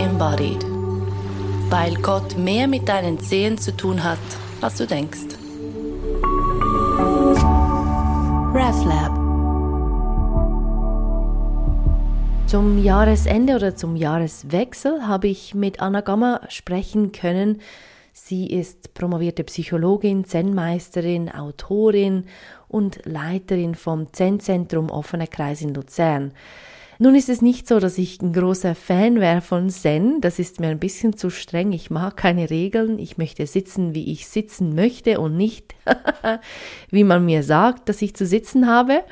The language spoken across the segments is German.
embodied. Weil Gott mehr mit deinen Zehen zu tun hat, als du denkst. RefLab Zum Jahresende oder zum Jahreswechsel habe ich mit Anna Gamma sprechen können. Sie ist promovierte Psychologin, Zen-Meisterin, Autorin und Leiterin vom Zen-Zentrum Offener Kreis in Luzern. Nun ist es nicht so, dass ich ein großer Fan wäre von Zen. Das ist mir ein bisschen zu streng. Ich mag keine Regeln. Ich möchte sitzen, wie ich sitzen möchte und nicht, wie man mir sagt, dass ich zu sitzen habe.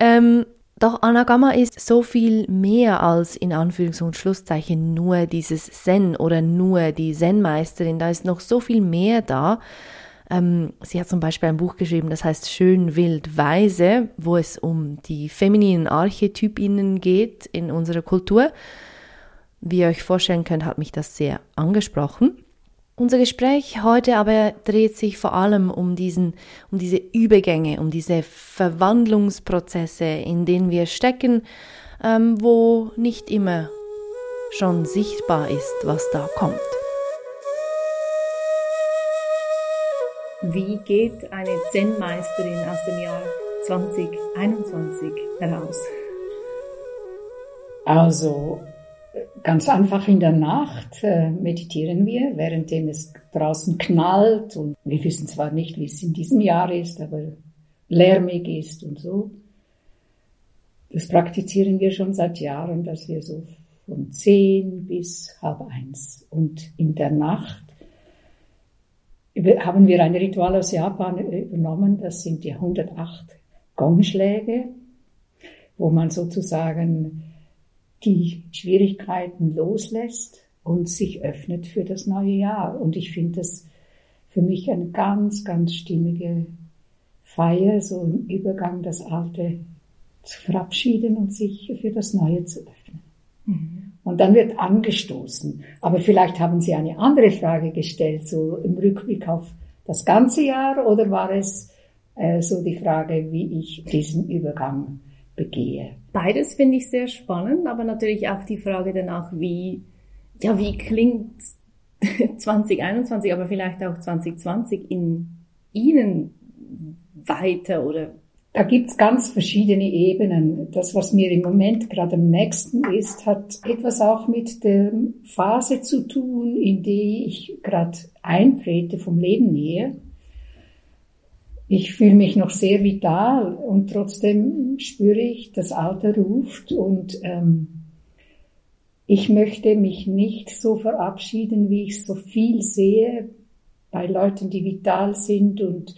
Ähm, doch Anagama ist so viel mehr als in Anführungs- und Schlusszeichen nur dieses Zen oder nur die Zen-Meisterin. Da ist noch so viel mehr da. Ähm, sie hat zum Beispiel ein Buch geschrieben, das heißt Schön, Wild, Weise, wo es um die femininen Archetypinnen geht in unserer Kultur. Wie ihr euch vorstellen könnt, hat mich das sehr angesprochen. Unser Gespräch heute aber dreht sich vor allem um diesen, um diese Übergänge, um diese Verwandlungsprozesse, in denen wir stecken, ähm, wo nicht immer schon sichtbar ist, was da kommt. Wie geht eine Zen-Meisterin aus dem Jahr 2021 heraus? Also ganz einfach in der Nacht äh, meditieren wir, währenddem es draußen knallt und wir wissen zwar nicht, wie es in diesem Jahr ist, aber lärmig ist und so. Das praktizieren wir schon seit Jahren, dass wir so von zehn bis halb eins und in der Nacht haben wir ein Ritual aus Japan übernommen, das sind die 108 Gongschläge, wo man sozusagen die Schwierigkeiten loslässt und sich öffnet für das neue Jahr. Und ich finde das für mich eine ganz, ganz stimmige Feier, so im Übergang das Alte zu verabschieden und sich für das Neue zu öffnen. Mhm. Und dann wird angestoßen. Aber vielleicht haben Sie eine andere Frage gestellt, so im Rückblick auf das ganze Jahr, oder war es äh, so die Frage, wie ich diesen Übergang begehe? Beides finde ich sehr spannend, aber natürlich auch die Frage danach, wie, ja, wie klingt 2021, aber vielleicht auch 2020 in Ihnen weiter oder da gibt's ganz verschiedene Ebenen. Das, was mir im Moment gerade am nächsten ist, hat etwas auch mit der Phase zu tun, in die ich gerade eintrete vom Leben her. Ich fühle mich noch sehr vital und trotzdem spüre ich, das Alter ruft und ähm, ich möchte mich nicht so verabschieden, wie ich so viel sehe bei Leuten, die vital sind und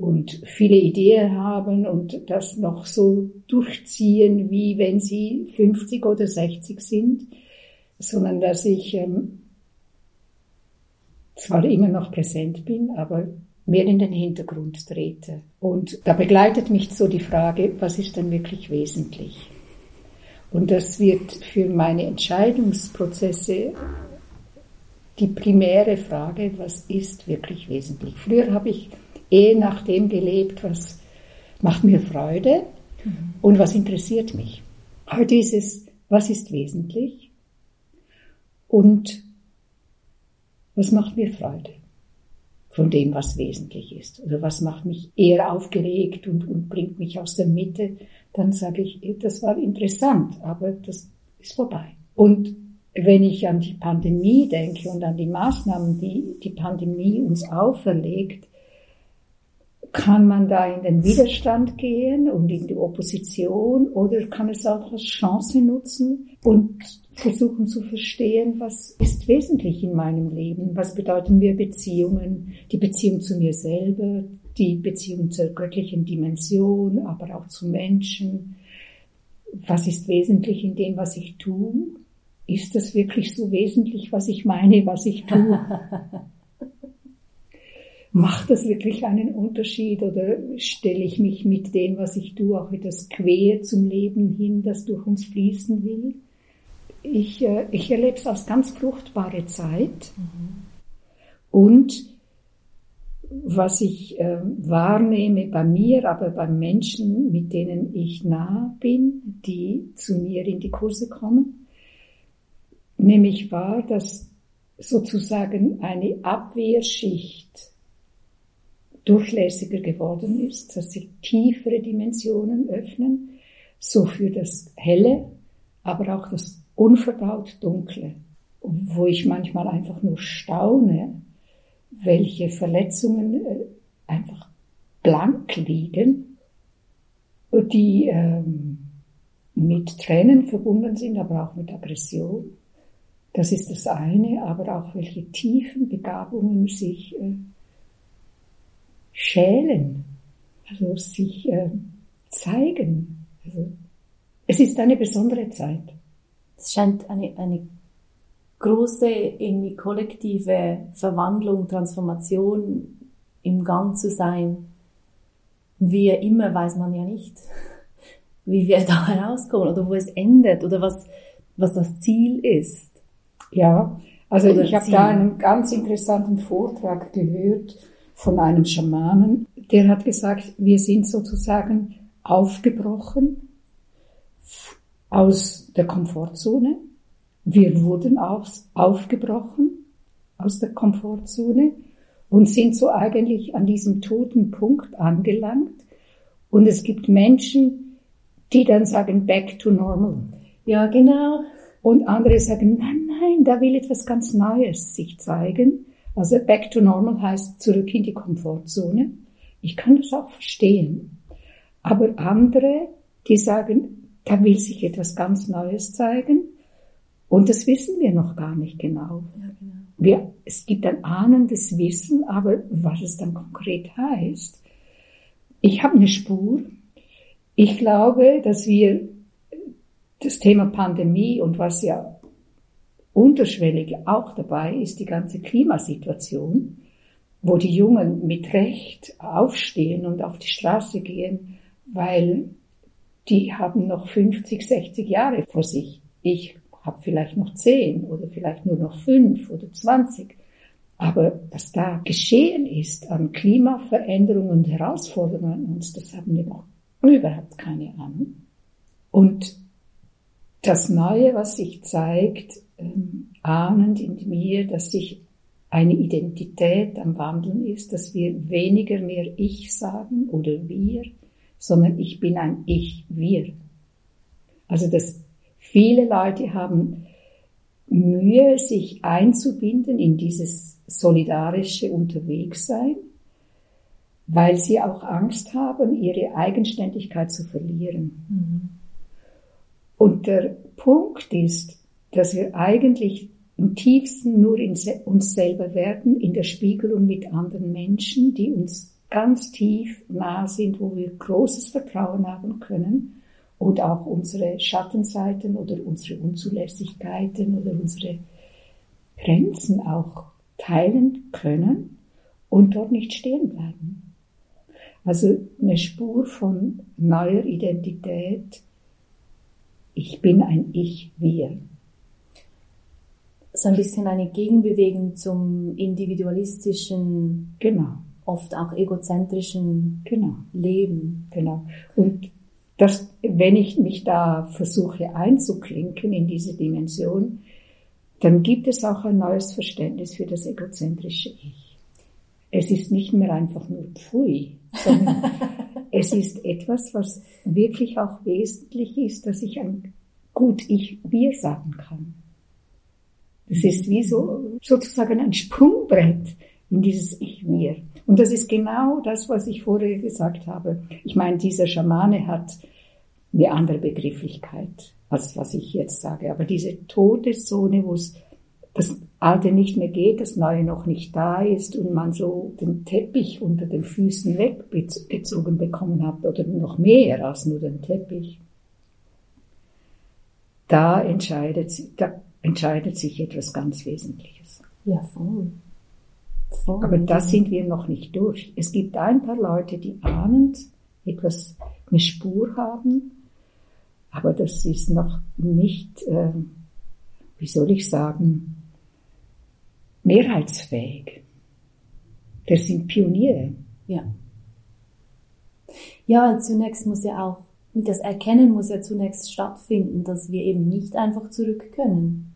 und viele Ideen haben und das noch so durchziehen, wie wenn sie 50 oder 60 sind, sondern dass ich ähm, zwar immer noch präsent bin, aber mehr in den Hintergrund trete. Und da begleitet mich so die Frage, was ist denn wirklich wesentlich? Und das wird für meine Entscheidungsprozesse die primäre Frage, was ist wirklich wesentlich? Früher habe ich eh nach dem gelebt, was macht mir Freude mhm. und was interessiert mich. Heute ist es, was ist wesentlich und was macht mir Freude von dem, was wesentlich ist. Oder was macht mich eher aufgeregt und, und bringt mich aus der Mitte. Dann sage ich, das war interessant, aber das ist vorbei. Und wenn ich an die Pandemie denke und an die Maßnahmen, die die Pandemie uns auferlegt, kann man da in den Widerstand gehen und in die Opposition oder kann es auch als Chance nutzen und versuchen zu verstehen, was ist wesentlich in meinem Leben, was bedeuten mir Beziehungen, die Beziehung zu mir selber, die Beziehung zur göttlichen Dimension, aber auch zu Menschen. Was ist wesentlich in dem, was ich tue? Ist das wirklich so wesentlich, was ich meine, was ich tue? macht das wirklich einen Unterschied oder stelle ich mich mit dem, was ich tue, auch etwas quer zum Leben hin, das durch uns fließen will? Ich, äh, ich erlebe es als ganz fruchtbare Zeit. Mhm. Und was ich äh, wahrnehme bei mir, aber bei Menschen, mit denen ich nah bin, die zu mir in die Kurse kommen, nehme ich wahr, dass sozusagen eine Abwehrschicht durchlässiger geworden ist, dass sich tiefere Dimensionen öffnen, so für das Helle, aber auch das unverdaut Dunkle, wo ich manchmal einfach nur staune, welche Verletzungen äh, einfach blank liegen, die ähm, mit Tränen verbunden sind, aber auch mit Aggression. Das ist das eine, aber auch welche tiefen Begabungen sich äh, schälen, also sich äh, zeigen. Also, es ist eine besondere Zeit. Es scheint eine, eine große, irgendwie kollektive Verwandlung, Transformation im Gang zu sein. Wie immer weiß man ja nicht, wie wir da herauskommen oder wo es endet oder was, was das Ziel ist. Ja, also oder ich habe da einen ganz interessanten Vortrag gehört von einem Schamanen, der hat gesagt, wir sind sozusagen aufgebrochen aus der Komfortzone. Wir wurden auch aufgebrochen aus der Komfortzone und sind so eigentlich an diesem toten Punkt angelangt. Und es gibt Menschen, die dann sagen, back to normal. Ja, genau. Und andere sagen, nein, nein, da will etwas ganz Neues sich zeigen. Also back to normal heißt zurück in die Komfortzone. Ich kann das auch verstehen. Aber andere, die sagen, da will sich etwas ganz Neues zeigen. Und das wissen wir noch gar nicht genau. Ja, genau. Wir, es gibt ein ahnendes Wissen, aber was es dann konkret heißt. Ich habe eine Spur. Ich glaube, dass wir das Thema Pandemie und was ja unterschwellig auch dabei ist, die ganze Klimasituation, wo die Jungen mit Recht aufstehen und auf die Straße gehen, weil die haben noch 50, 60 Jahre vor sich. Ich habe vielleicht noch 10 oder vielleicht nur noch 5 oder 20. Aber was da geschehen ist an Klimaveränderungen und Herausforderungen an uns, das haben wir noch überhaupt keine Ahnung. Und das Neue, was sich zeigt, ahnend in mir, dass sich eine Identität am Wandeln ist, dass wir weniger mehr Ich sagen oder wir, sondern ich bin ein Ich, wir. Also dass viele Leute haben Mühe, sich einzubinden in dieses solidarische Unterwegssein, weil sie auch Angst haben, ihre Eigenständigkeit zu verlieren. Mhm. Und der Punkt ist, dass wir eigentlich im tiefsten nur in uns selber werden, in der Spiegelung mit anderen Menschen, die uns ganz tief nah sind, wo wir großes Vertrauen haben können und auch unsere Schattenseiten oder unsere Unzulässigkeiten oder unsere Grenzen auch teilen können und dort nicht stehen bleiben. Also eine Spur von neuer Identität, ich bin ein Ich-Wir. So ein bisschen eine Gegenbewegung zum individualistischen, genau. oft auch egozentrischen genau. Leben. Genau. Und das, wenn ich mich da versuche einzuklinken in diese Dimension, dann gibt es auch ein neues Verständnis für das egozentrische Ich. Es ist nicht mehr einfach nur Pfui, sondern es ist etwas, was wirklich auch wesentlich ist, dass ich ein gut Ich wir sagen kann. Das ist wie so, sozusagen ein Sprungbrett in dieses Ich wir. Und das ist genau das, was ich vorher gesagt habe. Ich meine, dieser Schamane hat eine andere Begrifflichkeit, als was ich jetzt sage. Aber diese Todeszone, wo es das Alte nicht mehr geht, das Neue noch nicht da ist und man so den Teppich unter den Füßen weggezogen bekommen hat oder noch mehr als nur den Teppich, da entscheidet, da entscheidet sich etwas ganz Wesentliches. Ja, voll. voll. Aber da sind wir noch nicht durch. Es gibt ein paar Leute, die ahnend etwas, eine Spur haben, aber das ist noch nicht, äh, wie soll ich sagen, mehrheitsfähig. Das sind Pioniere. Ja. Ja, zunächst muss ja auch, das Erkennen muss ja zunächst stattfinden, dass wir eben nicht einfach zurück können.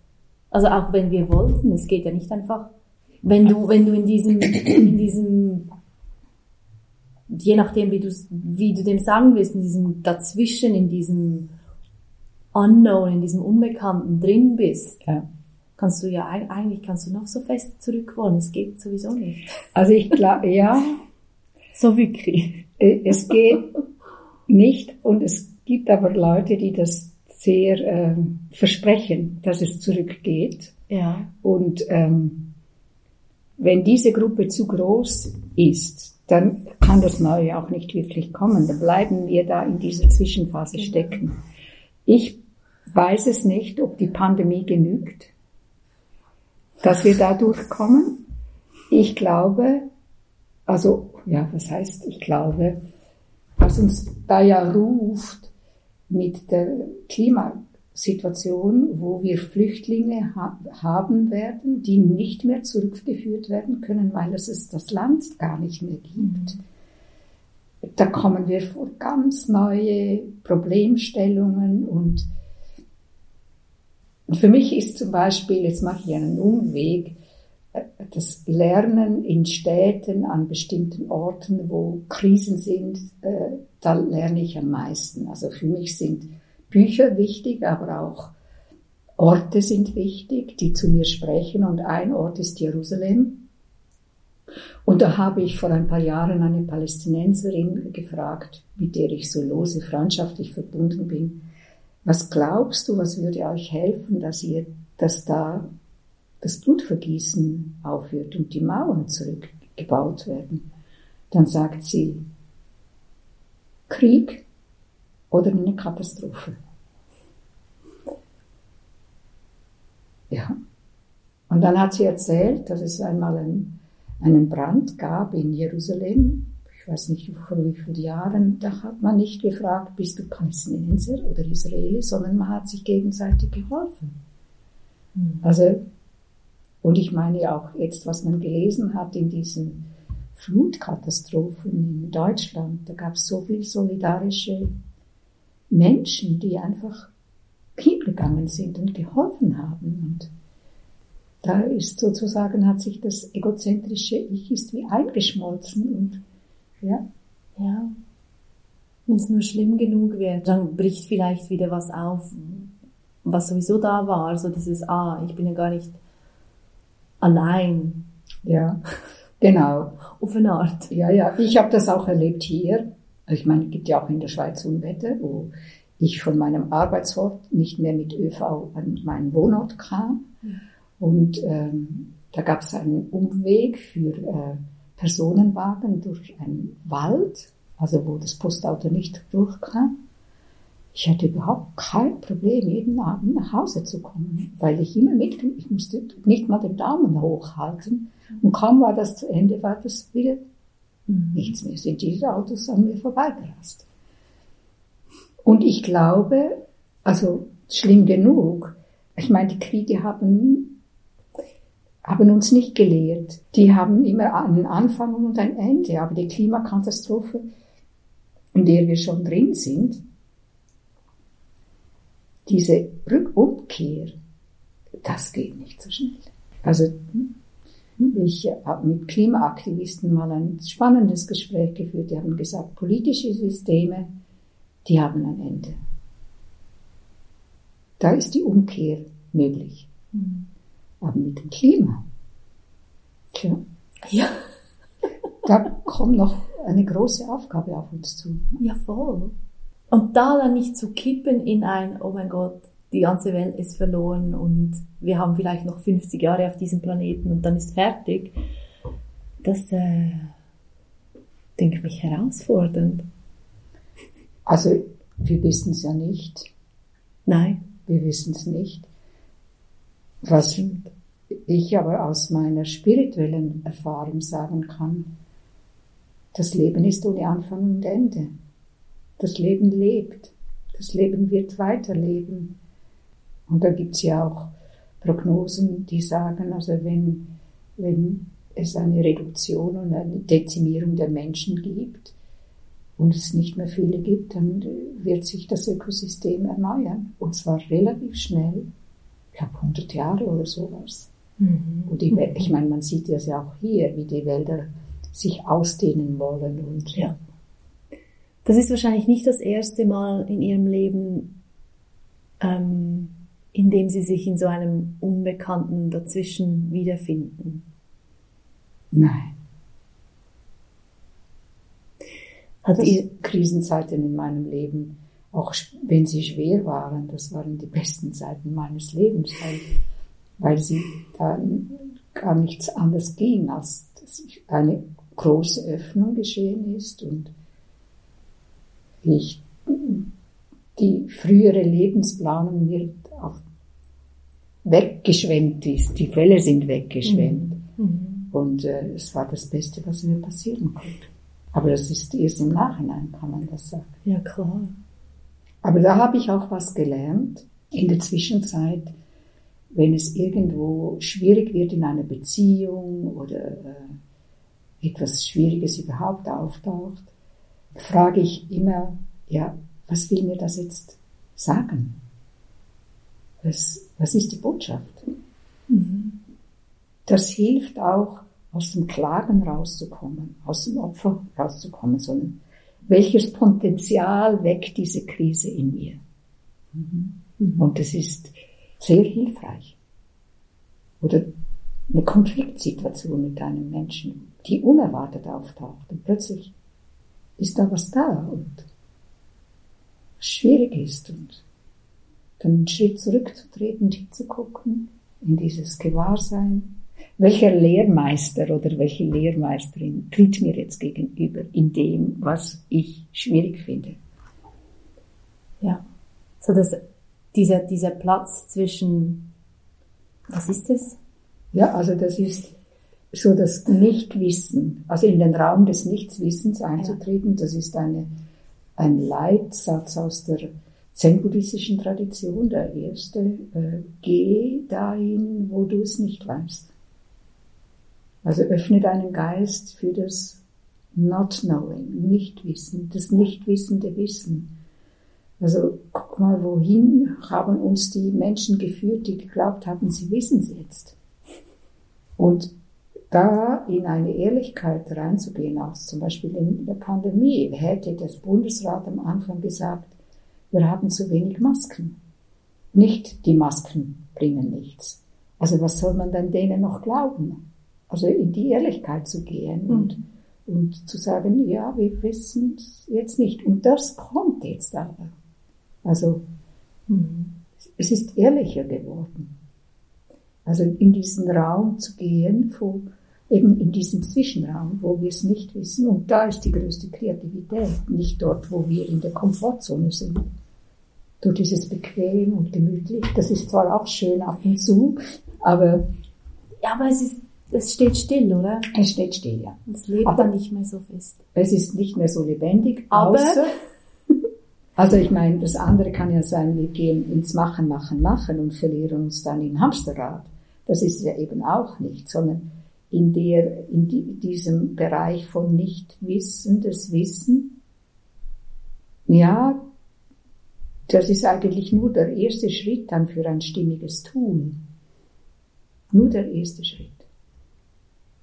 Also auch wenn wir wollten, es geht ja nicht einfach. Wenn du, wenn du in diesem, in diesem, je nachdem, wie du, wie du dem sagen willst, in diesem Dazwischen, in diesem Unknown, in diesem Unbekannten drin bist, ja. kannst du ja, eigentlich kannst du noch so fest zurück wollen. Es geht sowieso nicht. Also ich glaube, ja. so wirklich. Äh, es geht nicht und es gibt aber Leute, die das sehr äh, versprechen, dass es zurückgeht. Ja. Und ähm, wenn diese Gruppe zu groß ist, dann kann das Neue auch nicht wirklich kommen. Dann bleiben wir da in dieser Zwischenphase genau. stecken. Ich weiß es nicht, ob die Pandemie genügt, dass wir da durchkommen. Ich glaube, also, ja, was heißt, ich glaube, was uns da ja ruft, mit der Klimasituation, wo wir Flüchtlinge ha haben werden, die nicht mehr zurückgeführt werden können, weil es das Land gar nicht mehr gibt. Da kommen wir vor ganz neue Problemstellungen und, für mich ist zum Beispiel, jetzt mache ich einen Umweg, das Lernen in Städten an bestimmten Orten, wo Krisen sind, äh, da lerne ich am meisten. Also für mich sind Bücher wichtig, aber auch Orte sind wichtig, die zu mir sprechen. Und ein Ort ist Jerusalem. Und da habe ich vor ein paar Jahren eine Palästinenserin gefragt, mit der ich so lose freundschaftlich verbunden bin. Was glaubst du, was würde euch helfen, dass ihr, dass da das Blutvergießen aufhört und die Mauern zurückgebaut werden, dann sagt sie Krieg oder eine Katastrophe. Ja. Und dann hat sie erzählt, dass es einmal einen, einen Brand gab in Jerusalem. Ich weiß nicht vor wie vielen Jahren. Da hat man nicht gefragt, bist du Palästinenser oder Israeli, sondern man hat sich gegenseitig geholfen. Mhm. Also und ich meine auch jetzt, was man gelesen hat in diesen Flutkatastrophen in Deutschland, da gab es so viele solidarische Menschen, die einfach hingegangen sind und geholfen haben. Und da ist sozusagen, hat sich das egozentrische Ich ist wie eingeschmolzen und ja. Ja. Wenn es nur schlimm genug wird, dann bricht vielleicht wieder was auf, was sowieso da war. So dieses, ah, ich bin ja gar nicht allein. Ja, genau. Auf eine Art. Ja, ja. Ich habe das auch erlebt hier. Ich meine, es gibt ja auch in der Schweiz Unwetter, wo ich von meinem Arbeitsort nicht mehr mit ÖV an meinen Wohnort kam. Und ähm, da gab es einen Umweg für äh, Personenwagen durch einen Wald, also wo das Postauto nicht durchkam. Ich hatte überhaupt kein Problem, jeden Abend nach Hause zu kommen, weil ich immer mit, ich musste nicht mal den Daumen hochhalten. Und kaum war das zu Ende, war das wieder mhm. nichts mehr. Sind diese Autos an mir vorbeigerast. Und ich glaube, also schlimm genug, ich meine, die Kriege haben, haben uns nicht gelehrt. Die haben immer einen Anfang und ein Ende. Aber die Klimakatastrophe, in der wir schon drin sind, diese Rückumkehr, das geht nicht so schnell. Also ich habe mit Klimaaktivisten mal ein spannendes Gespräch geführt. Die haben gesagt, politische Systeme, die haben ein Ende. Da ist die Umkehr möglich. Mhm. Aber mit dem Klima, tja, ja. da kommt noch eine große Aufgabe auf uns zu. Ja, voll. Und da dann nicht zu kippen in ein, oh mein Gott, die ganze Welt ist verloren und wir haben vielleicht noch 50 Jahre auf diesem Planeten und dann ist fertig, das äh, denke ich mich herausfordernd. Also wir wissen es ja nicht. Nein. Wir wissen es nicht. Was ich aber aus meiner spirituellen Erfahrung sagen kann, das Leben ist ohne Anfang und Ende. Das Leben lebt. Das Leben wird weiterleben. Und da gibt's ja auch Prognosen, die sagen, also wenn, wenn es eine Reduktion und eine Dezimierung der Menschen gibt und es nicht mehr viele gibt, dann wird sich das Ökosystem erneuern. Und zwar relativ schnell. ich glaube, 100 Jahre oder sowas. Mhm. Und die, ich meine, man sieht das ja auch hier, wie die Wälder sich ausdehnen wollen. Und ja. Das ist wahrscheinlich nicht das erste Mal in Ihrem Leben, ähm, in dem Sie sich in so einem Unbekannten dazwischen wiederfinden. Nein. Hat das ihr Krisenzeiten in meinem Leben, auch wenn sie schwer waren, das waren die besten Zeiten meines Lebens, weil, weil sie dann gar nichts anderes ging, als dass eine große Öffnung geschehen ist und ich die frühere Lebensplanung mir auf weggeschwemmt ist. Die Fälle sind weggeschwemmt. Mhm. Und äh, es war das Beste, was mir passieren konnte. Aber das ist erst im Nachhinein, kann man das sagen. Ja, klar. Aber da habe ich auch was gelernt. In der Zwischenzeit, wenn es irgendwo schwierig wird in einer Beziehung oder äh, etwas Schwieriges überhaupt auftaucht, frage ich immer, ja, was will mir das jetzt sagen? Was, was ist die Botschaft? Mhm. Das hilft auch, aus dem Klagen rauszukommen, aus dem Opfer rauszukommen, sondern welches Potenzial weckt diese Krise in mir? Mhm. Und das ist sehr hilfreich. Oder eine Konfliktsituation mit einem Menschen, die unerwartet auftaucht und plötzlich ist da was da und schwierig ist und dann einen Schritt zurückzutreten, hinzugucken in dieses Gewahrsein, welcher Lehrmeister oder welche Lehrmeisterin tritt mir jetzt gegenüber in dem, was ich schwierig finde. Ja, so dass dieser, dieser Platz zwischen, was ist das? Ja, also das ist so das Nichtwissen, also in den Raum des Nichtswissens einzutreten, das ist eine, ein Leitsatz aus der zen-buddhistischen Tradition, der erste, äh, geh dahin, wo du es nicht weißt. Also öffne deinen Geist für das Not Knowing, Nichtwissen, das nichtwissende Wissen. Also guck mal, wohin haben uns die Menschen geführt, die geglaubt haben, sie wissen es jetzt. Und da in eine Ehrlichkeit reinzugehen, auch zum Beispiel in der Pandemie, hätte das Bundesrat am Anfang gesagt, wir haben zu wenig Masken. Nicht die Masken bringen nichts. Also was soll man dann denen noch glauben? Also in die Ehrlichkeit zu gehen mhm. und, und zu sagen, ja, wir wissen es jetzt nicht. Und das kommt jetzt aber. Also mhm. es ist ehrlicher geworden. Also in diesen Raum zu gehen, wo, eben in diesem Zwischenraum, wo wir es nicht wissen. Und da ist die größte Kreativität, nicht dort, wo wir in der Komfortzone sind. Dort ist es bequem und gemütlich. Das ist zwar auch schön ab und zu, aber ja, aber es ist es steht still, oder? Es steht still, ja. Es lebt aber nicht mehr so fest. Es ist nicht mehr so lebendig, aber außer, also ich meine, das andere kann ja sein, wir gehen ins Machen, Machen, Machen und verlieren uns dann im Hamsterrad. Das ist ja eben auch nicht, sondern in der, in die, diesem Bereich von Nichtwissen, das Wissen, ja, das ist eigentlich nur der erste Schritt dann für ein stimmiges Tun. Nur der erste Schritt.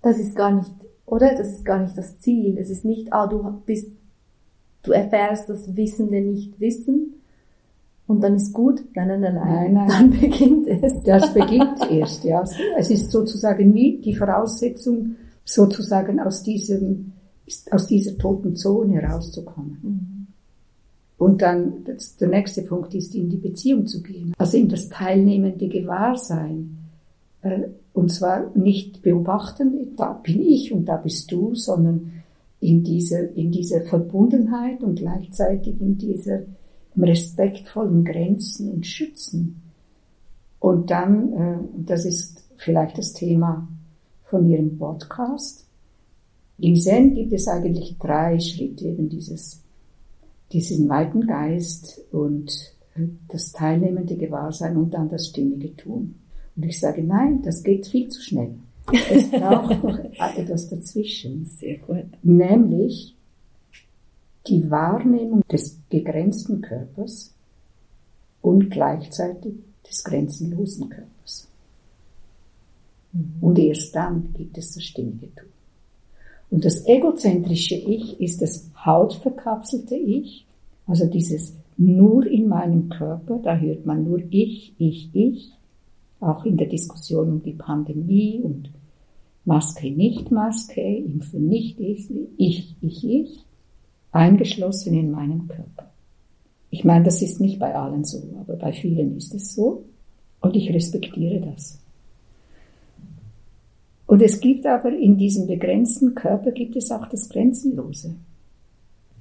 Das ist gar nicht, oder? Das ist gar nicht das Ziel. Es ist nicht, ah, du bist, du erfährst das Wissende nicht wissen und dann ist gut. Nein, nein, nein, nein. nein, nein. Dann beginnt es. Das beginnt erst, ja. Es ist sozusagen wie die Voraussetzung, sozusagen aus diesem, aus dieser toten Zone herauszukommen. Mhm. Und dann, das, der nächste Punkt ist, in die Beziehung zu gehen. Also in das teilnehmende Gewahrsein. Und zwar nicht beobachten, da bin ich und da bist du, sondern in dieser, in dieser Verbundenheit und gleichzeitig in dieser respektvollen Grenzen und Schützen. Und dann, äh, das ist vielleicht das Thema von Ihrem Podcast, im Zen gibt es eigentlich drei Schritte, eben dieses, diesen weiten Geist und das teilnehmende Gewahrsein und dann das stimmige Tun. Und ich sage, nein, das geht viel zu schnell. Es braucht noch etwas dazwischen. Sehr gut. Nämlich die Wahrnehmung des begrenzten Körpers und gleichzeitig des grenzenlosen Körpers. Mhm. Und erst dann gibt es das stimmige Tun. Und das egozentrische Ich ist das hautverkapselte Ich, also dieses nur in meinem Körper, da hört man nur ich, ich, ich, auch in der Diskussion um die Pandemie und Maske, nicht Maske, Impfen, nicht ich, ich, ich, ich, eingeschlossen in meinem Körper. Ich meine, das ist nicht bei allen so, aber bei vielen ist es so und ich respektiere das. Und es gibt aber in diesem begrenzten Körper gibt es auch das Grenzenlose.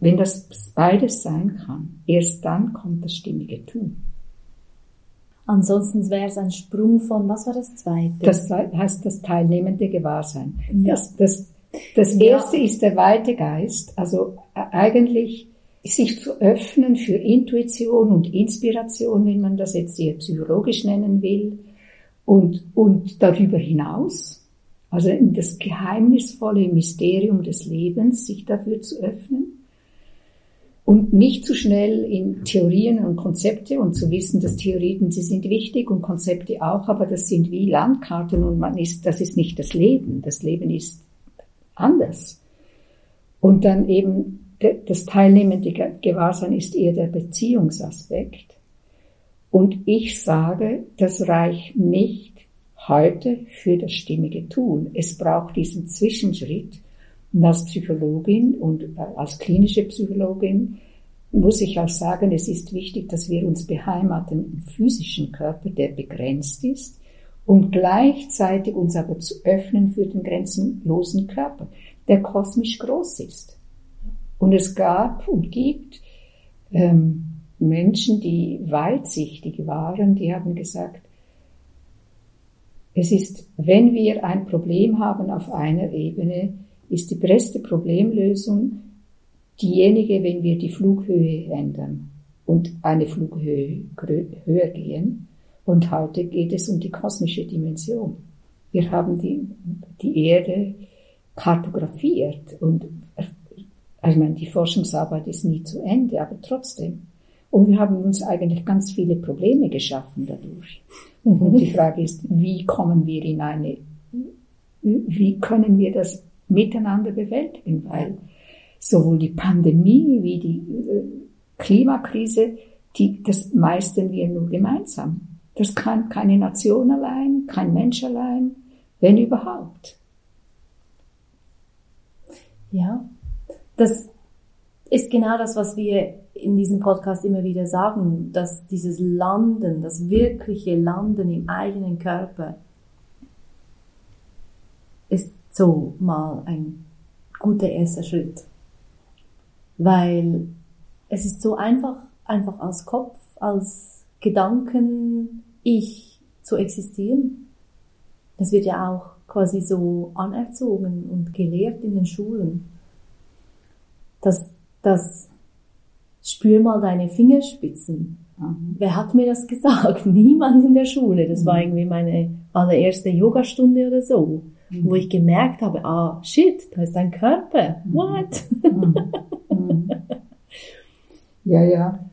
Wenn das beides sein kann, erst dann kommt das stimmige Tun. Ansonsten wäre es ein Sprung von, was war das zweite? Das heißt das teilnehmende Gewahrsein. Ja. Das, das, das erste ja. ist der weite Geist, also äh, eigentlich sich zu öffnen für Intuition und Inspiration, wenn man das jetzt sehr psychologisch nennen will, und, und darüber hinaus also in das geheimnisvolle Mysterium des Lebens, sich dafür zu öffnen und nicht zu schnell in Theorien und Konzepte und zu wissen, dass Theorien, sie sind wichtig und Konzepte auch, aber das sind wie Landkarten und man ist, das ist nicht das Leben. Das Leben ist anders. Und dann eben das teilnehmende Gewahrsein ist eher der Beziehungsaspekt. Und ich sage, das reicht nicht heute für das stimmige Tun. Es braucht diesen Zwischenschritt. Und als Psychologin und als klinische Psychologin muss ich auch sagen, es ist wichtig, dass wir uns beheimaten im physischen Körper, der begrenzt ist, und gleichzeitig uns aber zu öffnen für den grenzenlosen Körper, der kosmisch groß ist. Und es gab und gibt ähm, Menschen, die weitsichtig waren, die haben gesagt, es ist, wenn wir ein Problem haben auf einer Ebene, ist die beste Problemlösung diejenige, wenn wir die Flughöhe ändern und eine Flughöhe höher gehen. Und heute geht es um die kosmische Dimension. Wir haben die, die Erde kartografiert und ich meine, die Forschungsarbeit ist nie zu Ende, aber trotzdem. Und wir haben uns eigentlich ganz viele Probleme geschaffen dadurch. Und die Frage ist, wie kommen wir in eine, wie können wir das miteinander bewältigen? Weil sowohl die Pandemie wie die äh, Klimakrise, die, das meistern wir nur gemeinsam. Das kann keine Nation allein, kein Mensch allein, wenn überhaupt. Ja, das ist genau das, was wir in diesem Podcast immer wieder sagen, dass dieses Landen, das wirkliche Landen im eigenen Körper, ist so mal ein guter erster Schritt. Weil es ist so einfach, einfach als Kopf, als Gedanken, ich zu existieren. Das wird ja auch quasi so anerzogen und gelehrt in den Schulen. Dass, dass spür mal deine Fingerspitzen. Mhm. Wer hat mir das gesagt? Niemand in der Schule. Das war mhm. irgendwie meine allererste Yogastunde oder so, mhm. wo ich gemerkt habe, ah, shit, da ist dein Körper. Mhm. What? Mhm. ja, ja.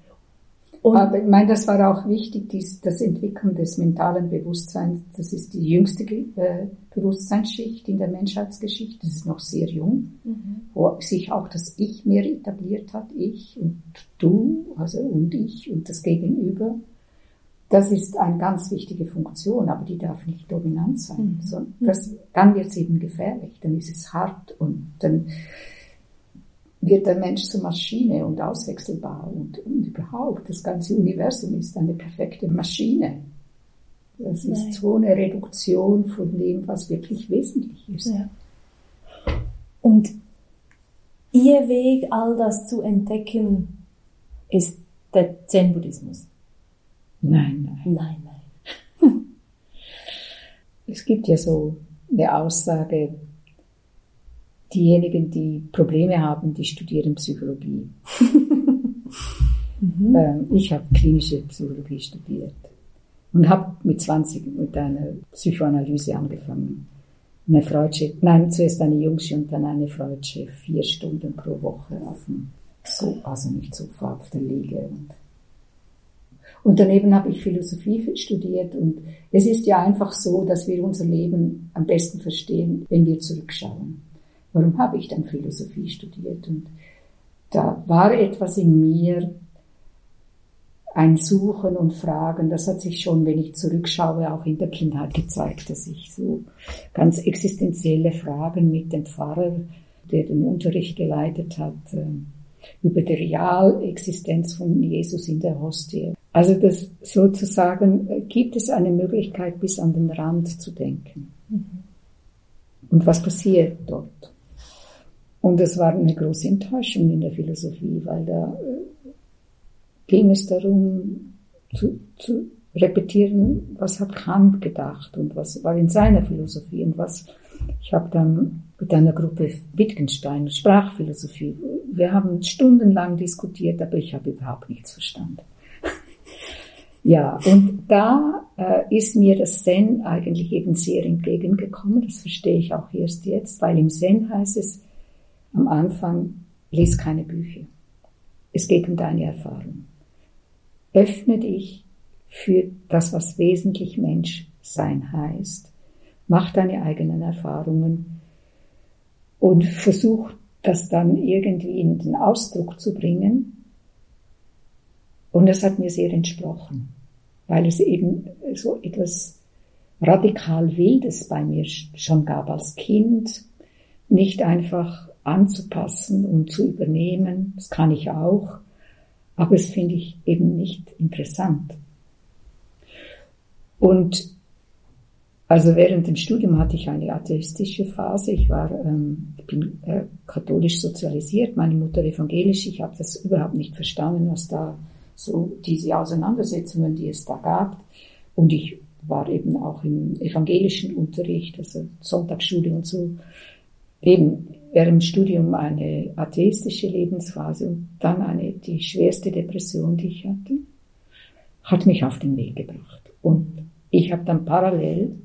Und Aber ich meine, das war auch wichtig, dies, das Entwickeln des mentalen Bewusstseins. Das ist die jüngste äh, Bewusstseinsschicht in der Menschheitsgeschichte. Das ist noch sehr jung, mhm. wo sich auch das Ich mehr etabliert hat. Ich und du, also und ich und das Gegenüber. Das ist eine ganz wichtige Funktion, aber die darf nicht dominant sein. Mhm. Das, dann wird es eben gefährlich, dann ist es hart und dann wird der Mensch zur Maschine und auswechselbar und, und überhaupt das ganze Universum ist eine perfekte Maschine. Das Nein. ist so eine Reduktion von dem, was wirklich wesentlich ist. Ja. Und ihr Weg, all das zu entdecken, ist der Zen-Buddhismus. Nein, nein. Nein, nein. es gibt ja so eine Aussage, diejenigen, die Probleme haben, die studieren Psychologie. mhm. Ähm, ich habe klinische Psychologie studiert und habe mit 20 mit einer Psychoanalyse angefangen. Eine Freudsche, nein, zuerst eine Jungsche und dann eine Freudsche, vier Stunden pro Woche auf dem, so, also nicht Sofa, auf der Liege. Und, Und daneben habe ich Philosophie studiert und es ist ja einfach so, dass wir unser Leben am besten verstehen, wenn wir zurückschauen. Warum habe ich dann Philosophie studiert? Und da war etwas in mir, ein Suchen und Fragen, das hat sich schon, wenn ich zurückschaue, auch in der Kindheit gezeigt, dass ich so ganz existenzielle Fragen mit dem Pfarrer, der den Unterricht geleitet hat, äh, über die Realexistenz von Jesus in der Hostie. Also das sozusagen äh, gibt es eine Möglichkeit, bis an den Rand zu denken. Mhm. Und was passiert dort? Und es war eine große Enttäuschung in der Philosophie, weil da äh, ging es darum zu, zu repetieren, was hat Kant gedacht und was war in seiner Philosophie und was ich habe dann mit einer Gruppe Wittgenstein Sprachphilosophie. Wir haben stundenlang diskutiert, aber ich habe überhaupt nichts verstanden. Ja, und da äh, ist mir das Zen eigentlich eben sehr entgegengekommen. Das verstehe ich auch erst jetzt, weil im Zen heißt es am Anfang, lies keine Bücher. Es geht um deine Erfahrung. Öffne dich für das, was wesentlich Mensch sein heißt. Mach deine eigenen Erfahrungen und versuch das dann irgendwie in den Ausdruck zu bringen. Und das hat mir sehr entsprochen, weil es eben so etwas radikal Wildes bei mir schon gab als Kind, nicht einfach anzupassen und zu übernehmen, das kann ich auch, aber das finde ich eben nicht interessant. Und also während dem Studium hatte ich eine atheistische Phase. Ich war, ähm, bin äh, katholisch sozialisiert, meine Mutter evangelisch. Ich habe das überhaupt nicht verstanden, was da so diese Auseinandersetzungen, die es da gab. Und ich war eben auch im evangelischen Unterricht, also Sonntagsschule und so. Eben während dem Studium eine atheistische Lebensphase und dann eine, die schwerste Depression, die ich hatte, hat mich auf den Weg gebracht. Und ich habe dann parallel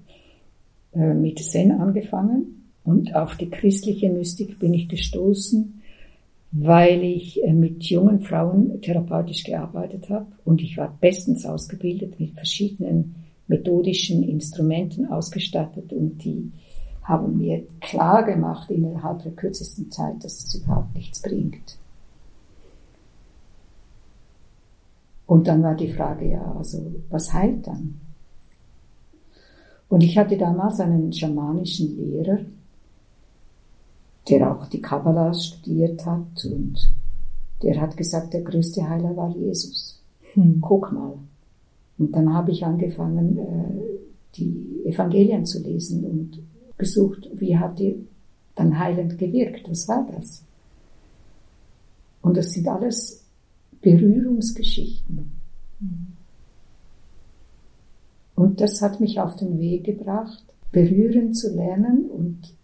äh, mit Zen angefangen und auf die christliche Mystik bin ich gestoßen, weil ich äh, mit jungen Frauen therapeutisch gearbeitet habe und ich war bestens ausgebildet mit verschiedenen methodischen Instrumenten ausgestattet und die haben mir klar gemacht innerhalb der kürzesten Zeit, dass es überhaupt nichts bringt. Und dann war die Frage, ja, also was heilt dann? Und ich hatte damals einen schamanischen Lehrer, der auch die Kabbalah studiert hat und der hat gesagt, der größte Heiler war Jesus. Hm. Guck mal. Und dann habe ich angefangen, äh, die Evangelien zu lesen und gesucht, wie hat die dann heilend gewirkt, was war das? Und das sind alles Berührungsgeschichten. Hm. Und das hat mich auf den Weg gebracht, berühren zu lernen und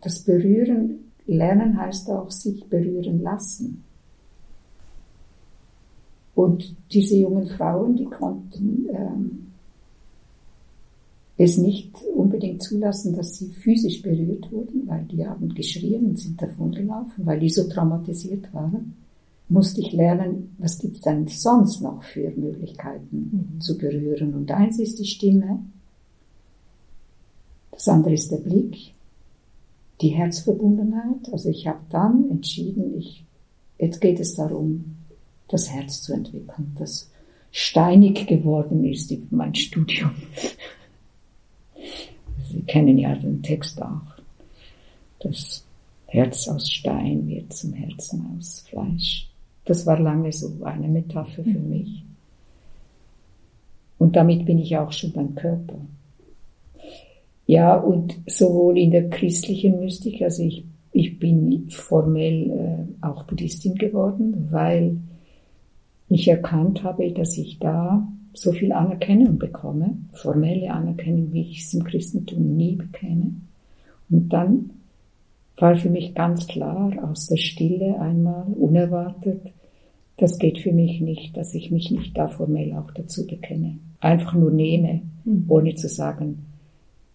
das Berühren lernen heißt auch sich berühren lassen. Und diese jungen Frauen, die konnten ähm, es nicht unbedingt zulassen, dass sie physisch berührt wurden, weil die haben geschrien und sind davongelaufen, weil die so traumatisiert waren musste ich lernen, was gibt es denn sonst noch für Möglichkeiten mhm. zu berühren. Und eins ist die Stimme, das andere ist der Blick, die Herzverbundenheit. Also ich habe dann entschieden, ich, jetzt geht es darum, das Herz zu entwickeln, das steinig geworden ist über mein Studium. Sie kennen ja den Text auch. Das Herz aus Stein wird zum Herzen aus Fleisch. Das war lange so eine Metapher für mhm. mich. Und damit bin ich auch schon beim Körper. Ja, und sowohl in der christlichen Mystik, also ich, ich bin formell äh, auch Buddhistin geworden, weil ich erkannt habe, dass ich da so viel Anerkennung bekomme, formelle Anerkennung, wie ich es im Christentum nie bekäme. Und dann war für mich ganz klar aus der Stille einmal unerwartet, das geht für mich nicht, dass ich mich nicht da formell auch dazu bekenne. Einfach nur nehme, mhm. ohne zu sagen,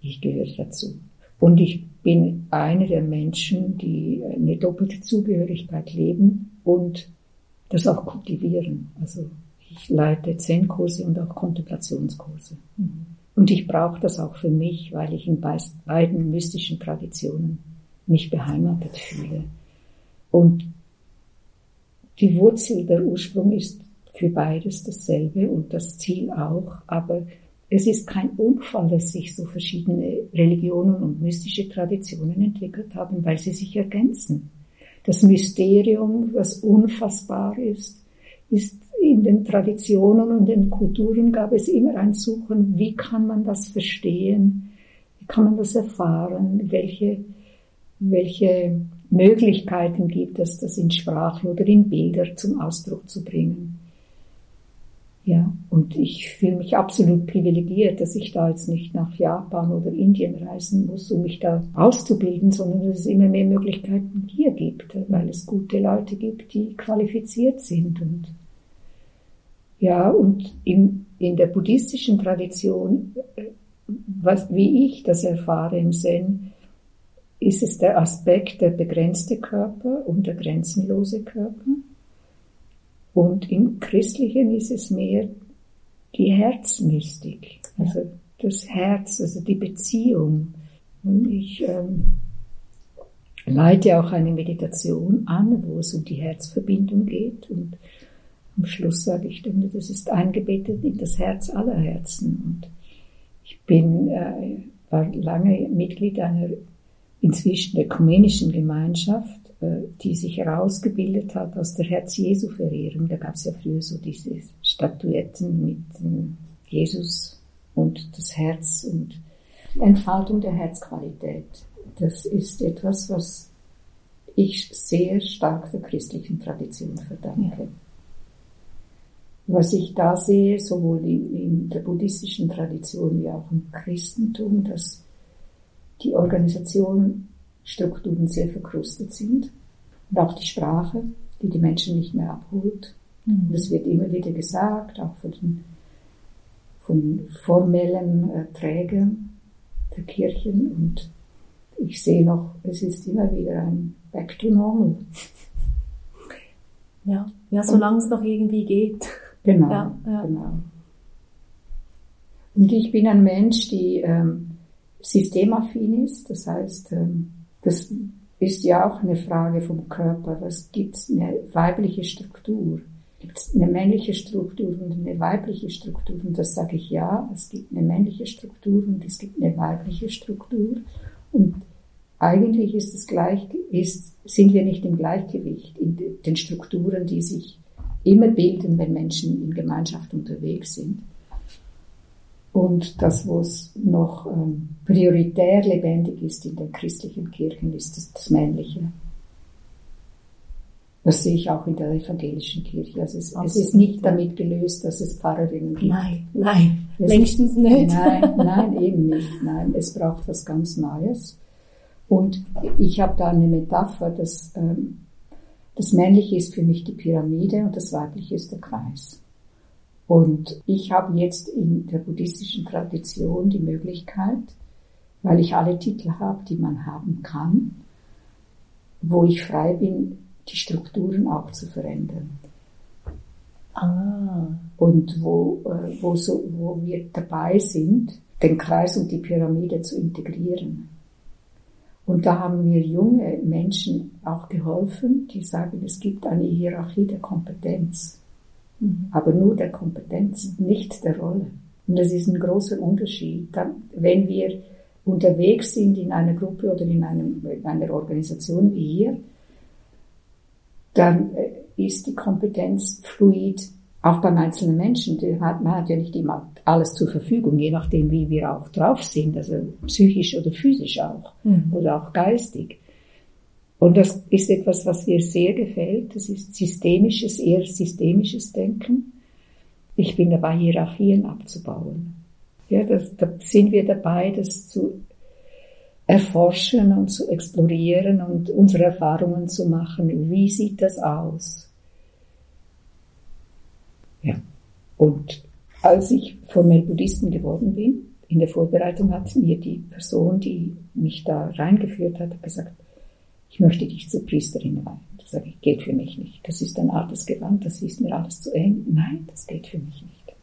ich gehöre dazu. Und ich bin eine der Menschen, die eine doppelte Zugehörigkeit leben und das auch kultivieren. Also Ich leite Zen-Kurse und auch Kontemplationskurse. Mhm. Und ich brauche das auch für mich, weil ich in beiden mystischen Traditionen mich beheimatet fühle. Und die Wurzel, der Ursprung ist für beides dasselbe und das Ziel auch, aber es ist kein Unfall, dass sich so verschiedene Religionen und mystische Traditionen entwickelt haben, weil sie sich ergänzen. Das Mysterium, was unfassbar ist, ist in den Traditionen und den Kulturen gab es immer ein Suchen, wie kann man das verstehen, wie kann man das erfahren, welche, welche Möglichkeiten gibt es, das in Sprache oder in Bilder zum Ausdruck zu bringen. Ja, und ich fühle mich absolut privilegiert, dass ich da jetzt nicht nach Japan oder Indien reisen muss, um mich da auszubilden, sondern dass es immer mehr Möglichkeiten hier gibt, weil es gute Leute gibt, die qualifiziert sind und ja, und im, in der buddhistischen Tradition, was, wie ich das erfahre im Zen, ist es der Aspekt der begrenzte Körper und der grenzenlose Körper. Und im Christlichen ist es mehr die Herzmystik, also das Herz, also die Beziehung. Und ich ähm, leite auch eine Meditation an, wo es um die Herzverbindung geht und am Schluss sage ich dann, das ist eingebettet in das Herz aller Herzen. Und ich bin, äh, war lange Mitglied einer inzwischen ökumenischen Gemeinschaft, die sich herausgebildet hat aus der Herz-Jesu-Verehrung. Da gab es ja früher so diese Statuetten mit ähm, Jesus und das Herz und Entfaltung der Herzqualität. Das ist etwas, was ich sehr stark der christlichen Tradition verdanke. Ja was ich da sehe, sowohl in, in, der buddhistischen Tradition wie auch im Christentum, dass die Organisationsstrukturen sehr verkrustet sind und auch die Sprache, die die Menschen nicht mehr abholt. Mhm. Das wird immer wieder gesagt, auch von, den, von formellen äh, Trägern der Kirchen und ich sehe noch, es ist immer wieder ein Back to Normal. Ja, ja solange es noch irgendwie geht. Genau, ja, ja. genau. Und ich bin ein Mensch, die ähm, systemaffin ist. Das heißt, ähm, das ist ja auch eine Frage vom Körper. Was gibt es eine weibliche Struktur? Gibt es eine männliche Struktur und eine weibliche Struktur? Und das sage ich ja. Es gibt eine männliche Struktur und es gibt eine weibliche Struktur. Und eigentlich ist es gleich, ist, sind wir nicht im Gleichgewicht in den Strukturen, die sich immer bilden, wenn Menschen in Gemeinschaft unterwegs sind. Und das, was noch ähm, prioritär lebendig ist in den christlichen Kirchen, ist das, das Männliche. Das sehe ich auch in der evangelischen Kirche. Also es, es, ist nicht damit gelöst, dass es Pfarrerinnen gibt. Nein, nein, es längstens nicht. Nein, nein, eben nicht. Nein, es braucht was ganz Neues. Und ich habe da eine Metapher, dass ähm, das Männliche ist für mich die Pyramide und das Weibliche ist der Kreis. Und ich habe jetzt in der buddhistischen Tradition die Möglichkeit, weil ich alle Titel habe, die man haben kann, wo ich frei bin, die Strukturen auch zu verändern. Ah. Und wo, äh, wo, so, wo wir dabei sind, den Kreis und die Pyramide zu integrieren. Und da haben mir junge Menschen auch geholfen, die sagen, es gibt eine Hierarchie der Kompetenz. Aber nur der Kompetenz, nicht der Rolle. Und das ist ein großer Unterschied. Wenn wir unterwegs sind in einer Gruppe oder in, einem, in einer Organisation wie hier, dann äh, ist die Kompetenz fluid auch beim einzelnen Menschen, hat, man hat ja nicht immer alles zur Verfügung, je nachdem, wie wir auch drauf sind, also psychisch oder physisch auch, mhm. oder auch geistig. Und das ist etwas, was mir sehr gefällt. Das ist systemisches, eher systemisches Denken. Ich bin dabei, Hierarchien abzubauen. Ja, das, da sind wir dabei, das zu erforschen und zu explorieren und unsere Erfahrungen zu machen. Wie sieht das aus? Ja. Und als ich formell Buddhistin geworden bin, in der Vorbereitung hat mir die Person, die mich da reingeführt hat, gesagt, ich möchte dich zur Priesterin weihen. Da sage ich, geht für mich nicht. Das ist ein altes Gewand, das ist mir alles zu eng. Nein, das geht für mich nicht.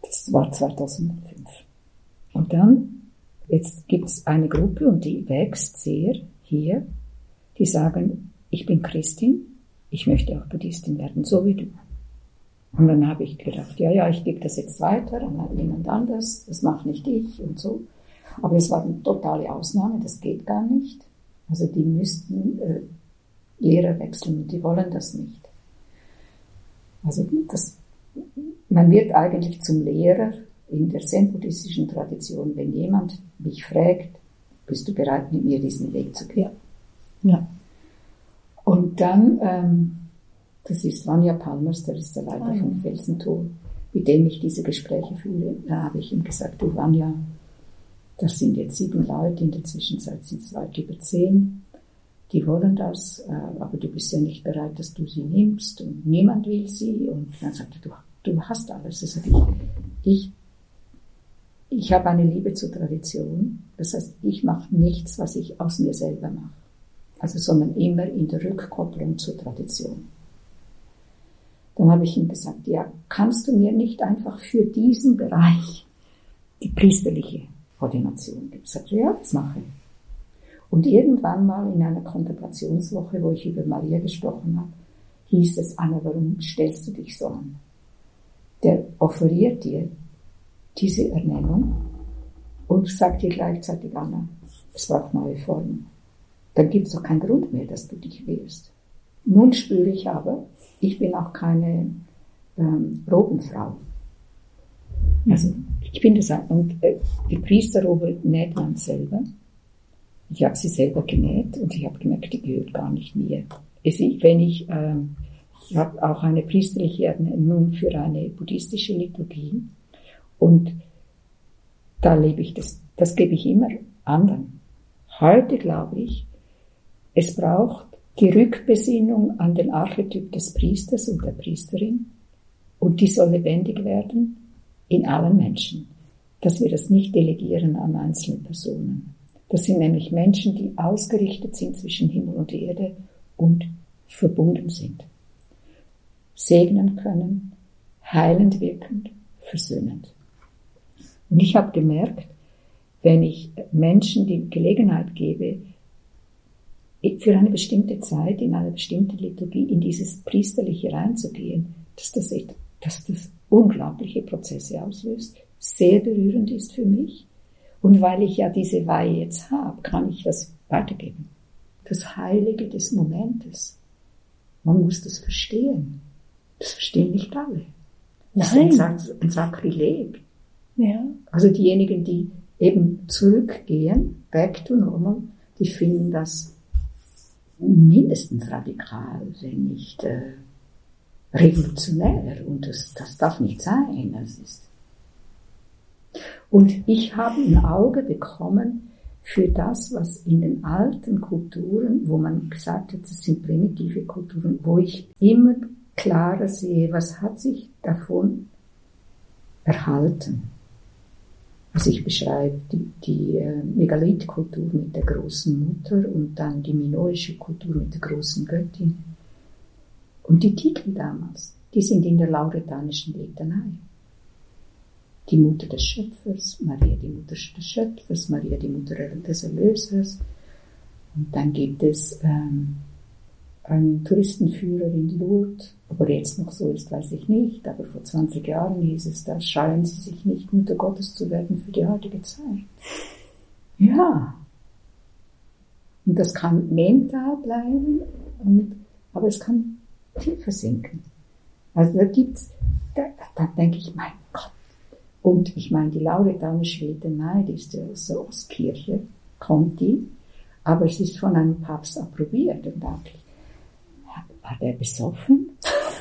Das war 2005. Und dann, jetzt gibt es eine Gruppe und die wächst sehr hier, die sagen, ich bin Christin, ich möchte auch Buddhistin werden, so wie du. Und dann habe ich gedacht, ja, ja, ich gebe das jetzt weiter an jemand anders, das macht nicht ich und so. Aber es war eine totale Ausnahme, das geht gar nicht. Also die müssten äh, Lehrer wechseln und die wollen das nicht. Also das, man wird eigentlich zum Lehrer in der zen-buddhistischen Tradition, wenn jemand mich fragt, bist du bereit, mit mir diesen Weg zu gehen? Ja. ja. Und dann, ähm, das ist Vanya Palmers, der ist der Leiter oh, von Felsentor, mit dem ich diese Gespräche führe. Da habe ich ihm gesagt, du Vanya, das sind jetzt sieben Leute, in der Zwischenzeit sind es weit über zehn. Die wollen das, äh, aber du bist ja nicht bereit, dass du sie nimmst und niemand will sie. Und dann sagte er, du, du hast alles. Das ich, ich, ich habe eine Liebe zur Tradition. Das heißt, ich mache nichts, was ich aus mir selber mache. Also, sondern immer in der Rückkopplung zur Tradition. Dann habe ich ihm gesagt, ja, kannst du mir nicht einfach für diesen Bereich die priesterliche Ordination? Ich sagte, ja, das mache ich. Und irgendwann mal in einer Kontemplationswoche, wo ich über Maria gesprochen habe, hieß es, Anna, warum stellst du dich so an? Der offeriert dir diese Ernennung und sagt dir gleichzeitig, Anna, es braucht neue Formen dann gibt es doch keinen Grund mehr, dass du dich wehrst. Nun spüre ich aber, ich bin auch keine ähm, Robenfrau. Also ich bin das und äh, die Priesterrobe näht man selber. Ich habe sie selber genäht und ich habe gemerkt, die gehört gar nicht mir. Es, wenn ich, ähm, ich habe auch eine priesterliche Ernennung für eine buddhistische Liturgie und da lebe ich das, das gebe ich immer anderen. Heute glaube ich, es braucht die Rückbesinnung an den Archetyp des Priesters und der Priesterin und die soll lebendig werden in allen Menschen, dass wir das nicht delegieren an einzelne Personen. Das sind nämlich Menschen, die ausgerichtet sind zwischen Himmel und Erde und verbunden sind. Segnen können, heilend wirkend, versöhnend. Und ich habe gemerkt, wenn ich Menschen die Gelegenheit gebe, für eine bestimmte Zeit, in eine bestimmte Liturgie, in dieses Priesterliche reinzugehen, dass das, dass das unglaubliche Prozesse auslöst, sehr berührend ist für mich. Und weil ich ja diese Weihe jetzt habe, kann ich das weitergeben. Das Heilige des Momentes. Man muss das verstehen. Das verstehen nicht alle. Das Nein. ist ein, ein Sakrileg. Ja. Also diejenigen, die eben zurückgehen, back to normal, die finden das mindestens radikal, wenn nicht äh, revolutionär. Und das, das darf nicht sein. Das ist und ich habe ein Auge bekommen für das, was in den alten Kulturen, wo man gesagt hat, das sind primitive Kulturen, wo ich immer klarer sehe, was hat sich davon erhalten. Also ich beschreibe die, die äh, Megalithkultur mit der großen Mutter und dann die minoische Kultur mit der großen Göttin. Und die Titel damals, die sind in der lauretanischen Litanei. Die Mutter des Schöpfers, Maria die Mutter des Schöpfers, Maria die Mutter des Erlösers. Und dann gibt es ähm, ein Touristenführer in Lourdes. Ob er jetzt noch so ist, weiß ich nicht, aber vor 20 Jahren hieß es, da scheuen sie sich nicht Mutter Gottes zu werden für die heutige Zeit. Ja. Und das kann mental bleiben, und, aber es kann tiefer sinken. Also da gibt's, da, da denke ich, mein Gott. Und ich meine, die Lauretanische Litanei, die ist ja aus der Ostkirche, kommt die, aber es ist von einem Papst approbiert. Und da war der besoffen?